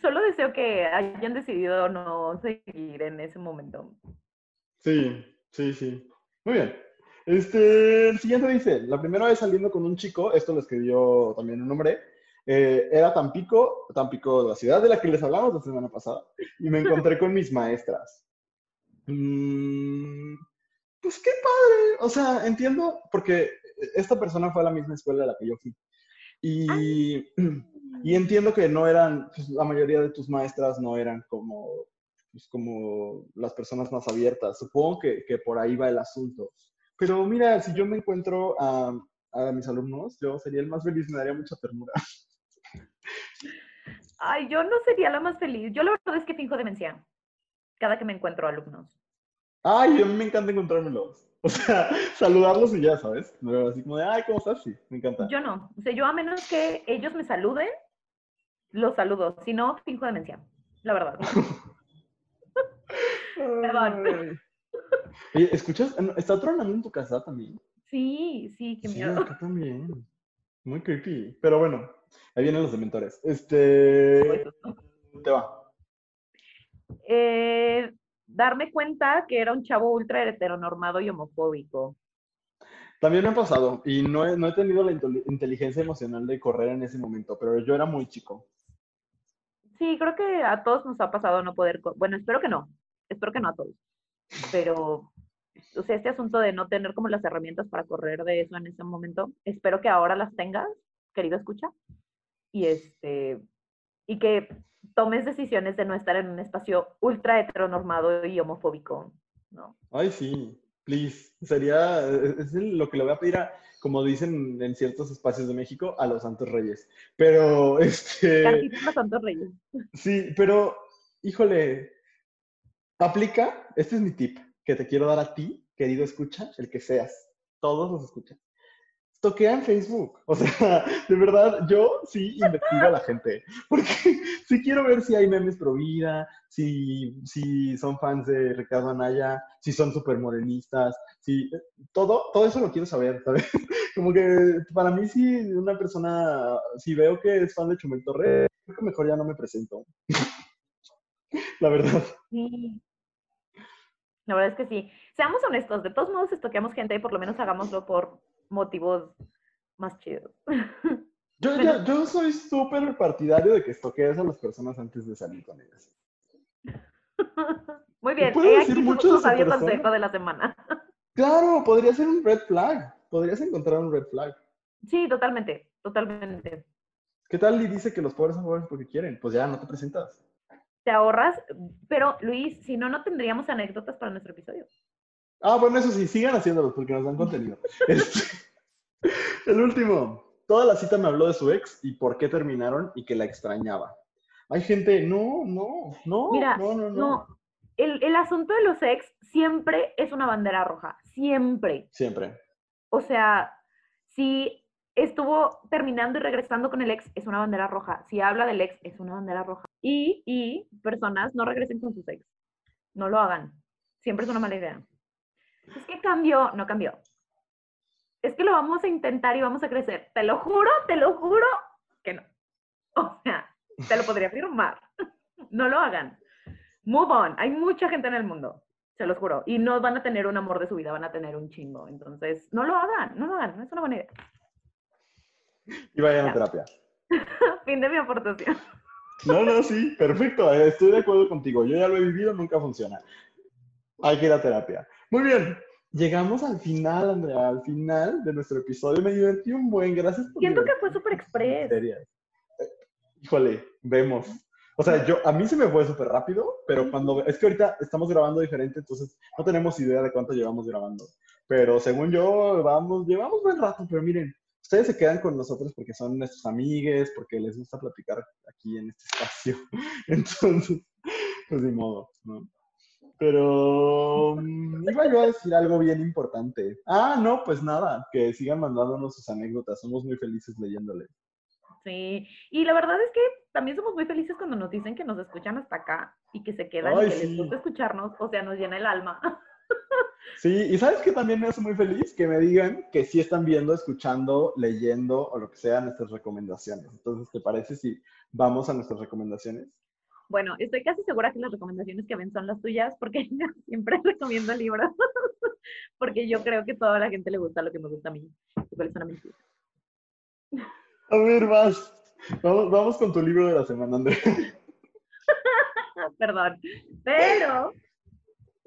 solo deseo que hayan decidido no seguir en ese momento. Sí, sí, sí. Muy bien. Este, el siguiente dice, la primera vez saliendo con un chico, esto lo escribió también un hombre, eh, era Tampico, Tampico, la ciudad de la que les hablamos la semana pasada, y me encontré con mis maestras. Mm, pues qué padre, o sea, entiendo, porque esta persona fue a la misma escuela a la que yo fui. Y, *clears throat* y entiendo que no eran, pues, la mayoría de tus maestras no eran como, pues, como las personas más abiertas. Supongo que, que por ahí va el asunto. Pero mira, si yo me encuentro a, a mis alumnos, yo sería el más feliz, me daría mucha ternura. *laughs* Ay, yo no sería la más feliz. Yo la verdad es que finjo demencia cada que me encuentro alumnos. Ay, a mí me encanta encontrármelos. *laughs* O sea, saludarlos y ya, ¿sabes? Así como de, ay, ¿cómo estás? Sí, me encanta. Yo no. O sea, yo a menos que ellos me saluden, los saludo. Si no, finjo demencia. La verdad. *laughs* Perdón. Oye, ¿escuchas? ¿Está tronando en tu casa también? Sí, sí, qué miedo. Sí, acá también. Muy creepy. Pero bueno, ahí vienen los dementores. Este. Te va. Eh, darme cuenta que era un chavo ultra heteronormado y homofóbico. También me ha pasado y no he, no he tenido la inteligencia emocional de correr en ese momento, pero yo era muy chico. Sí, creo que a todos nos ha pasado no poder, bueno, espero que no, espero que no a todos, pero, o sea, este asunto de no tener como las herramientas para correr de eso en ese momento, espero que ahora las tengas, querido escucha, y este, y que tomes decisiones de no estar en un espacio ultra heteronormado y homofóbico, ¿no? Ay, sí, please. Sería, es lo que le voy a pedir a, como dicen en ciertos espacios de México, a los Santos Reyes. Pero, *laughs* este... Los Santos Reyes. Sí, pero, híjole, aplica, este es mi tip que te quiero dar a ti, querido escucha, el que seas. Todos los escuchan toquea en Facebook. O sea, *laughs* de verdad, yo sí investigo a la gente. Porque *laughs* sí quiero ver si hay memes pro vida, si, si son fans de Ricardo Anaya, si son súper morenistas, si todo, todo eso lo quiero saber, ¿sabes? *laughs* Como que para mí si una persona, si veo que es fan de Chumel Torre, creo que mejor ya no me presento. La verdad. La verdad es que sí. Seamos honestos, de todos modos estoqueamos gente y por lo menos hagámoslo por motivos más chidos. Yo, *laughs* yo soy súper partidario de que estoquees a las personas antes de salir con ellas. *laughs* Muy bien. Puedo decir mucho de sabio consejo de la semana. *laughs* Claro, podría ser un red flag. Podrías encontrar un red flag. Sí, totalmente, totalmente. ¿Qué tal y dice que los pobres son pobres porque quieren? Pues ya no te presentas. Te ahorras, pero Luis, si no, no tendríamos anécdotas para nuestro episodio. Ah, bueno, eso sí, sigan haciéndolos porque nos dan contenido. *laughs* Este, el último. Toda la cita me habló de su ex y por qué terminaron y que la extrañaba. Hay gente, no, no, no, Mira, no, no, no. El, el asunto de los ex siempre es una bandera roja, siempre. Siempre. O sea, si estuvo terminando y regresando con el ex, es una bandera roja. Si habla del ex, es una bandera roja. Y, y personas no regresen con sus ex. No lo hagan. Siempre es una mala idea. Es que cambió, no cambió. Es que lo vamos a intentar y vamos a crecer. Te lo juro, te lo juro que no. O sea, te lo podría afirmar. *laughs* No lo hagan. Move on. Hay mucha gente en el mundo, se los juro. Y no van a tener un amor de su vida, van a tener un chingo. Entonces, no lo hagan, no lo hagan. No es una buena idea. Y vayan a terapia. *laughs* fin de mi aportación. No, no, sí, perfecto. Estoy de acuerdo contigo. Yo ya lo he vivido, nunca funciona. Hay que ir a terapia. Muy bien. Llegamos al final, Andrea, al final de nuestro episodio. Me divertí un buen, gracias por Siento que fue súper express. Híjole, vemos. O sea, yo, a mí se me fue súper rápido, pero cuando, es que ahorita estamos grabando diferente, entonces no tenemos idea de cuánto llevamos grabando. Pero según yo, vamos, llevamos buen rato, pero miren, ustedes se quedan con nosotros porque son nuestros amigues, porque les gusta platicar aquí en este espacio. *laughs* Entonces, pues ni modo, ¿no? Pero mm, iba yo a decir algo bien importante. Ah, no, pues nada, que sigan mandándonos sus anécdotas. Somos muy felices leyéndoles. Sí, y la verdad es que también somos muy felices cuando nos dicen que nos escuchan hasta acá y que se quedan y que les gusta escucharnos, o sea, nos llena el alma. *laughs* Sí, y sabes que también me hace muy feliz que me digan que sí están viendo, escuchando, leyendo o lo que sea nuestras recomendaciones. Entonces, ¿te parece si vamos a nuestras recomendaciones? Bueno, estoy casi segura que las recomendaciones que ven son las tuyas, porque *laughs* yo siempre recomiendo libros, *laughs* porque yo creo que a toda la gente le gusta lo que me gusta a mí, lo es una mentira. A ver, vas. Vamos, vamos con tu libro de la semana, Andrea. *laughs* Perdón, pero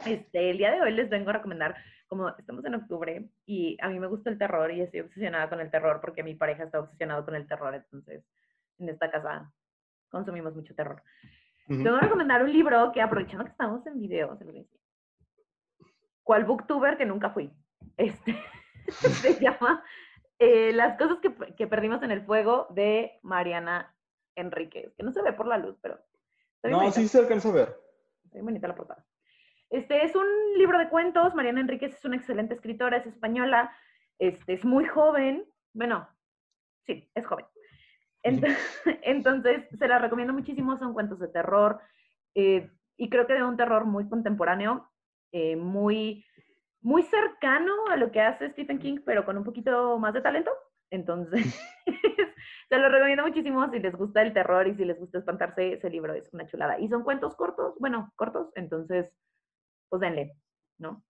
este, el día de hoy les vengo a recomendar, como estamos en octubre y a mí me gusta el terror y estoy obsesionada con el terror porque mi pareja está obsesionado con el terror, entonces en esta casa consumimos mucho terror. Les voy a recomendar un libro que aprovechando que estamos en video, se lo voy ¿Cuál booktuber que nunca fui? Este *laughs* se *laughs* llama eh, Las cosas que, que, perdimos en el fuego de Mariana Enríquez, que no se ve por la luz, pero... No, sí se alcanza a ver. Está bonita la portada. Este es un libro de cuentos. Mariana Enríquez es una excelente escritora, es española, este, es muy joven. Bueno, sí, es joven. *laughs* Entonces, se la recomiendo muchísimo. Son cuentos de terror eh, y creo que de un terror muy contemporáneo, eh, muy, muy cercano a lo que hace Stephen King, pero con un poquito más de talento. Entonces, *laughs* se lo recomiendo muchísimo si les gusta el terror y si les gusta espantarse, ese libro es una chulada. Y son cuentos cortos, bueno, cortos, entonces pues denle, ¿no?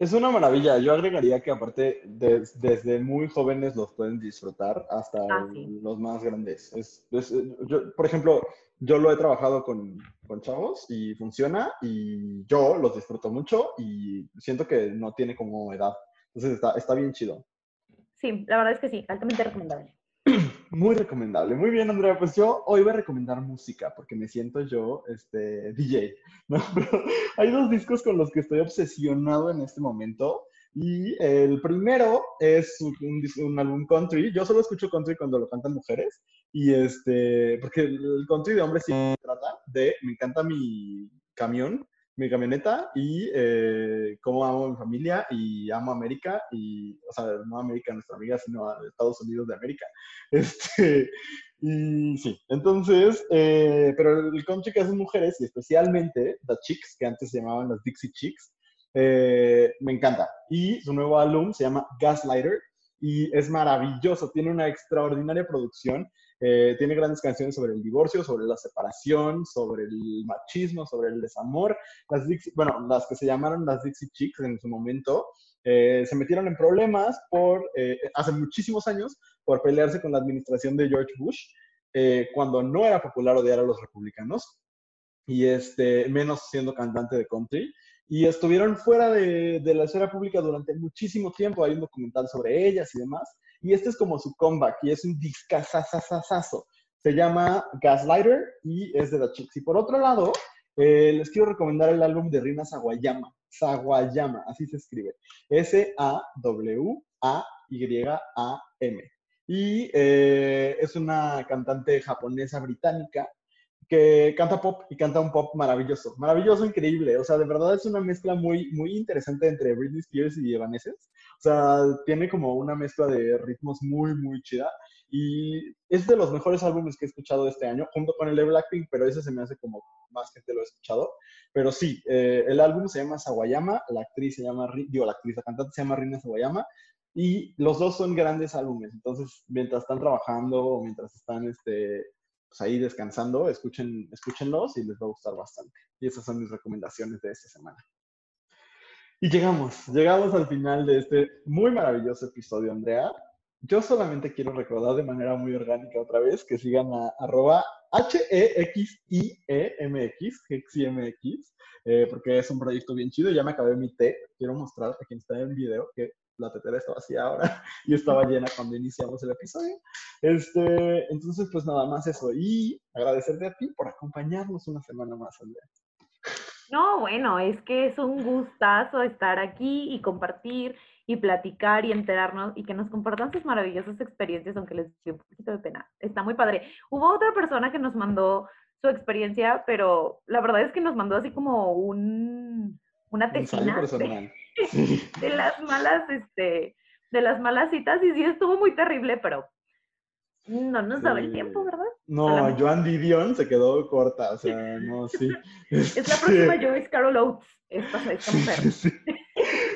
Es una maravilla. Yo agregaría que aparte desde muy jóvenes los pueden disfrutar hasta ah, los más grandes. Es, yo, por ejemplo, yo lo he trabajado con, con, chavos y funciona y yo los disfruto mucho y siento que no tiene como edad. Entonces está, está bien chido. Sí, la verdad es que sí, altamente recomendable. *clears throat* Muy recomendable. Muy bien, Andrea. Pues yo hoy voy a recomendar música porque me siento yo este, DJ. *laughs* hay dos discos con los que estoy obsesionado en este momento. Y el primero es un, un, álbum country. Yo solo escucho country cuando lo cantan mujeres. Y este, porque el country de hombres sí trata de, me encanta mi camión, mi camioneta y eh, cómo amo a mi familia y amo a América y, o sea, no a América, nuestra amiga, sino a Estados Unidos de América. *laughs* Este, y sí, entonces, eh, pero el country que hacen mujeres y especialmente The Chicks, que antes se llamaban las Dixie Chicks, eh, me encanta. Y su nuevo álbum se llama Gaslighter y es maravilloso, tiene una extraordinaria producción eh, tiene grandes canciones sobre el divorcio, sobre la separación, sobre el machismo, sobre el desamor. Las bueno, las que se llamaron las Dixie Chicks en su momento, eh, se metieron en problemas por, eh, hace muchísimos años, por pelearse con la administración de George Bush, cuando no era popular odiar a los republicanos, y este, menos siendo cantante de country y estuvieron fuera de, de, la esfera pública durante muchísimo tiempo. Hay un documental sobre ellas y demás. Y este es como su comeback y es un discazazazazo. Se llama Gaslighter y es de The Chicks. Y por otro lado, eh, les quiero recomendar el álbum de Rina Sawayama. Sawayama, así se escribe. S-A-W-A-Y-A-M. Y eh, es una cantante japonesa británica que canta pop y canta un pop maravilloso, maravilloso, increíble. O sea, de verdad es una mezcla muy, muy interesante entre Britney Spears y Evanescence. O sea, tiene como una mezcla de ritmos muy, muy chida. Y es de los mejores álbumes que he escuchado este año, junto con el de Blackpink, pero ese se me hace como más gente lo ha escuchado. Pero sí, eh, el álbum se llama Sawayama, la actriz se llama, digo, la actriz, la cantante se llama Rina Sawayama, y los dos son grandes álbumes. Entonces, mientras están trabajando o mientras están este, pues ahí descansando, escuchen, escúchenlos y les va a gustar bastante. Y esas son mis recomendaciones de esta semana. Y llegamos, llegamos al final de este muy maravilloso episodio, Andrea. Yo solamente quiero recordar de manera muy orgánica otra vez que sigan a arroba H-E-X-I-E-M-X, Heximx, eh, porque es un proyecto bien chido. Ya me acabé mi té. Quiero mostrar a quien está en el video que la tetera está vacía ahora *laughs* y estaba llena cuando iniciamos el episodio. Este, entonces, pues nada más eso. Y agradecerte a ti por acompañarnos una semana más, Andrea. No, bueno, es que es un gustazo estar aquí y compartir y platicar y enterarnos y que nos compartan sus maravillosas experiencias, aunque les dio un poquito de pena. Está muy padre. Hubo otra persona que nos mandó su experiencia, pero la verdad es que nos mandó así como un, una tesina *laughs* de, las malas, este, de las malas citas y sí estuvo muy terrible, pero no nos daba el tiempo, ¿verdad? No, Joan Didion se quedó corta, o sea, no, sí. *laughs* es la próxima este Joyce Carol Oates, esta, esta mujer.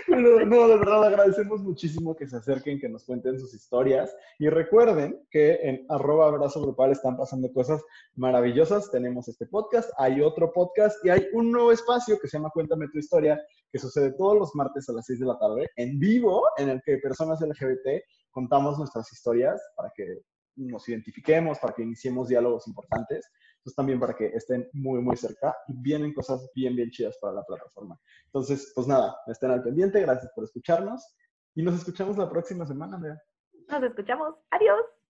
No, de verdad agradecemos muchísimo que se acerquen, que nos cuenten sus historias. Y recuerden que en arroba abrazo grupal están pasando cosas maravillosas. Tenemos este podcast, hay otro podcast y hay un nuevo espacio que se llama Cuéntame tu historia, que sucede todos los martes a las 6 de la tarde en vivo, en el que personas LGBT contamos nuestras historias para que nos identifiquemos, para que iniciemos diálogos importantes. Entonces también para que estén muy, muy cerca y vienen cosas bien, bien chidas para la plataforma. Entonces, pues nada, estén al pendiente, gracias por escucharnos y nos escuchamos la próxima semana, Andrea. Nos escuchamos, adiós.